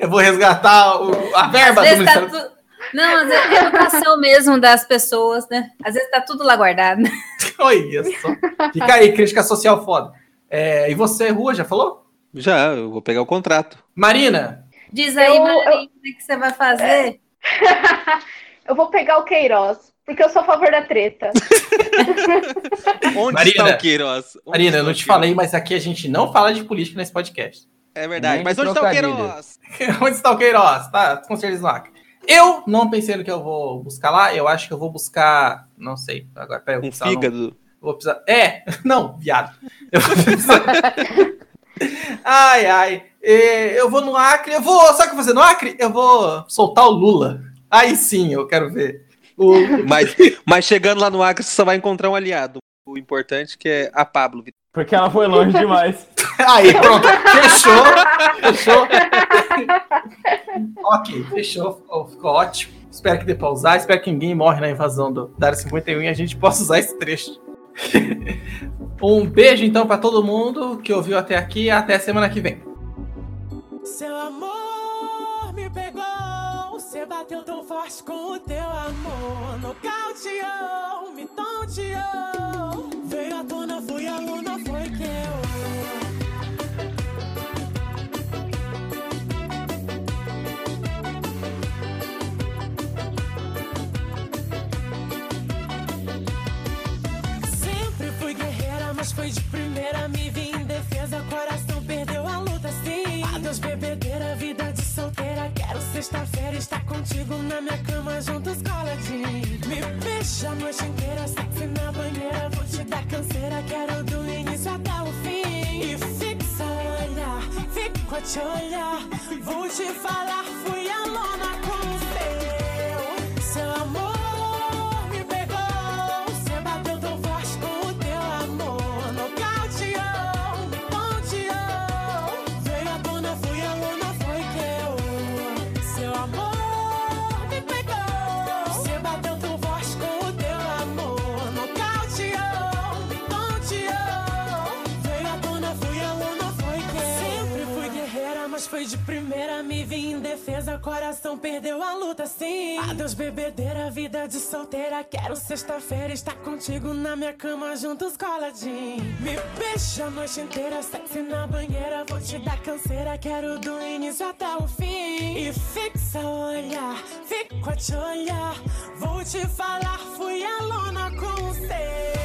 Eu vou resgatar o- a verba do tá Ministério. tu- Não, às vezes é educação mesmo das pessoas, né? Às vezes tá tudo lá guardado. [LAUGHS] Olha só. Fica aí, crítica social foda. É, e você, Rua, já falou? Já, eu vou pegar o contrato. Marina, Diz aí, Eu- Marina, o que que você vai fazer? [LAUGHS] Eu vou pegar o Queiroz, porque eu sou a favor da treta. [LAUGHS] Onde Marina, está o Queiroz? Onde Marina, eu não te falei, mas aqui a gente não fala de política nesse podcast. É verdade. Nem Mas de onde está o. Queiroz? [LAUGHS] Onde está o Queiroz? Tá, com certeza no Acre. Eu não pensei no que eu vou buscar lá. Eu acho que eu vou buscar. Não sei. Agora, peraí, eu vou Um. Não, fígado. vou precisar. É, [LAUGHS] não, viado. Eu vou precisar, Ai, ai. Eu vou no Acre, eu vou. Sabe o que eu vou fazer no Acre? Eu vou soltar o Lula. Aí sim, eu quero ver. O... Mas, mas chegando lá no Acre, você só vai encontrar um aliado. O importante que é a Pablo. Porque ela foi longe demais. [LAUGHS] Aí, pronto. Fechou. Fechou. ok, fechou. Ficou ótimo. Espero que dê pra usar. Espero que ninguém morre na invasão do Dar 51 e a gente possa usar esse trecho. [LAUGHS] um beijo então para todo mundo que ouviu até aqui. Até semana que vem. Seu amor me pegou. Você bateu tão forte com o teu amor. Nocauteou, me tonteou. Veio à tona, fui aluna, foi que eu. Mas foi de primeira, me vi em defesa. Coração a Adeus, bebedeira, vida de solteira. Quero sexta-feira estar contigo na minha cama, juntos coladinho. Me beija a noite inteira, sexy na banheira. Vou te dar canseira, quero do início até o fim. E fixa olhar, fico a te olhar. Vou te falar, fui de primeira, me vi em defesa. Coração perdeu a luta, sim. Adeus, bebedeira, vida de solteira. Quero sexta-feira estar contigo na minha cama, juntos coladinho. Me beija a noite inteira, sexy na banheira. Vou te dar canseira, quero do início até o fim. E fixa olhar, fico a te olhar. Vou te falar, fui aluna com você.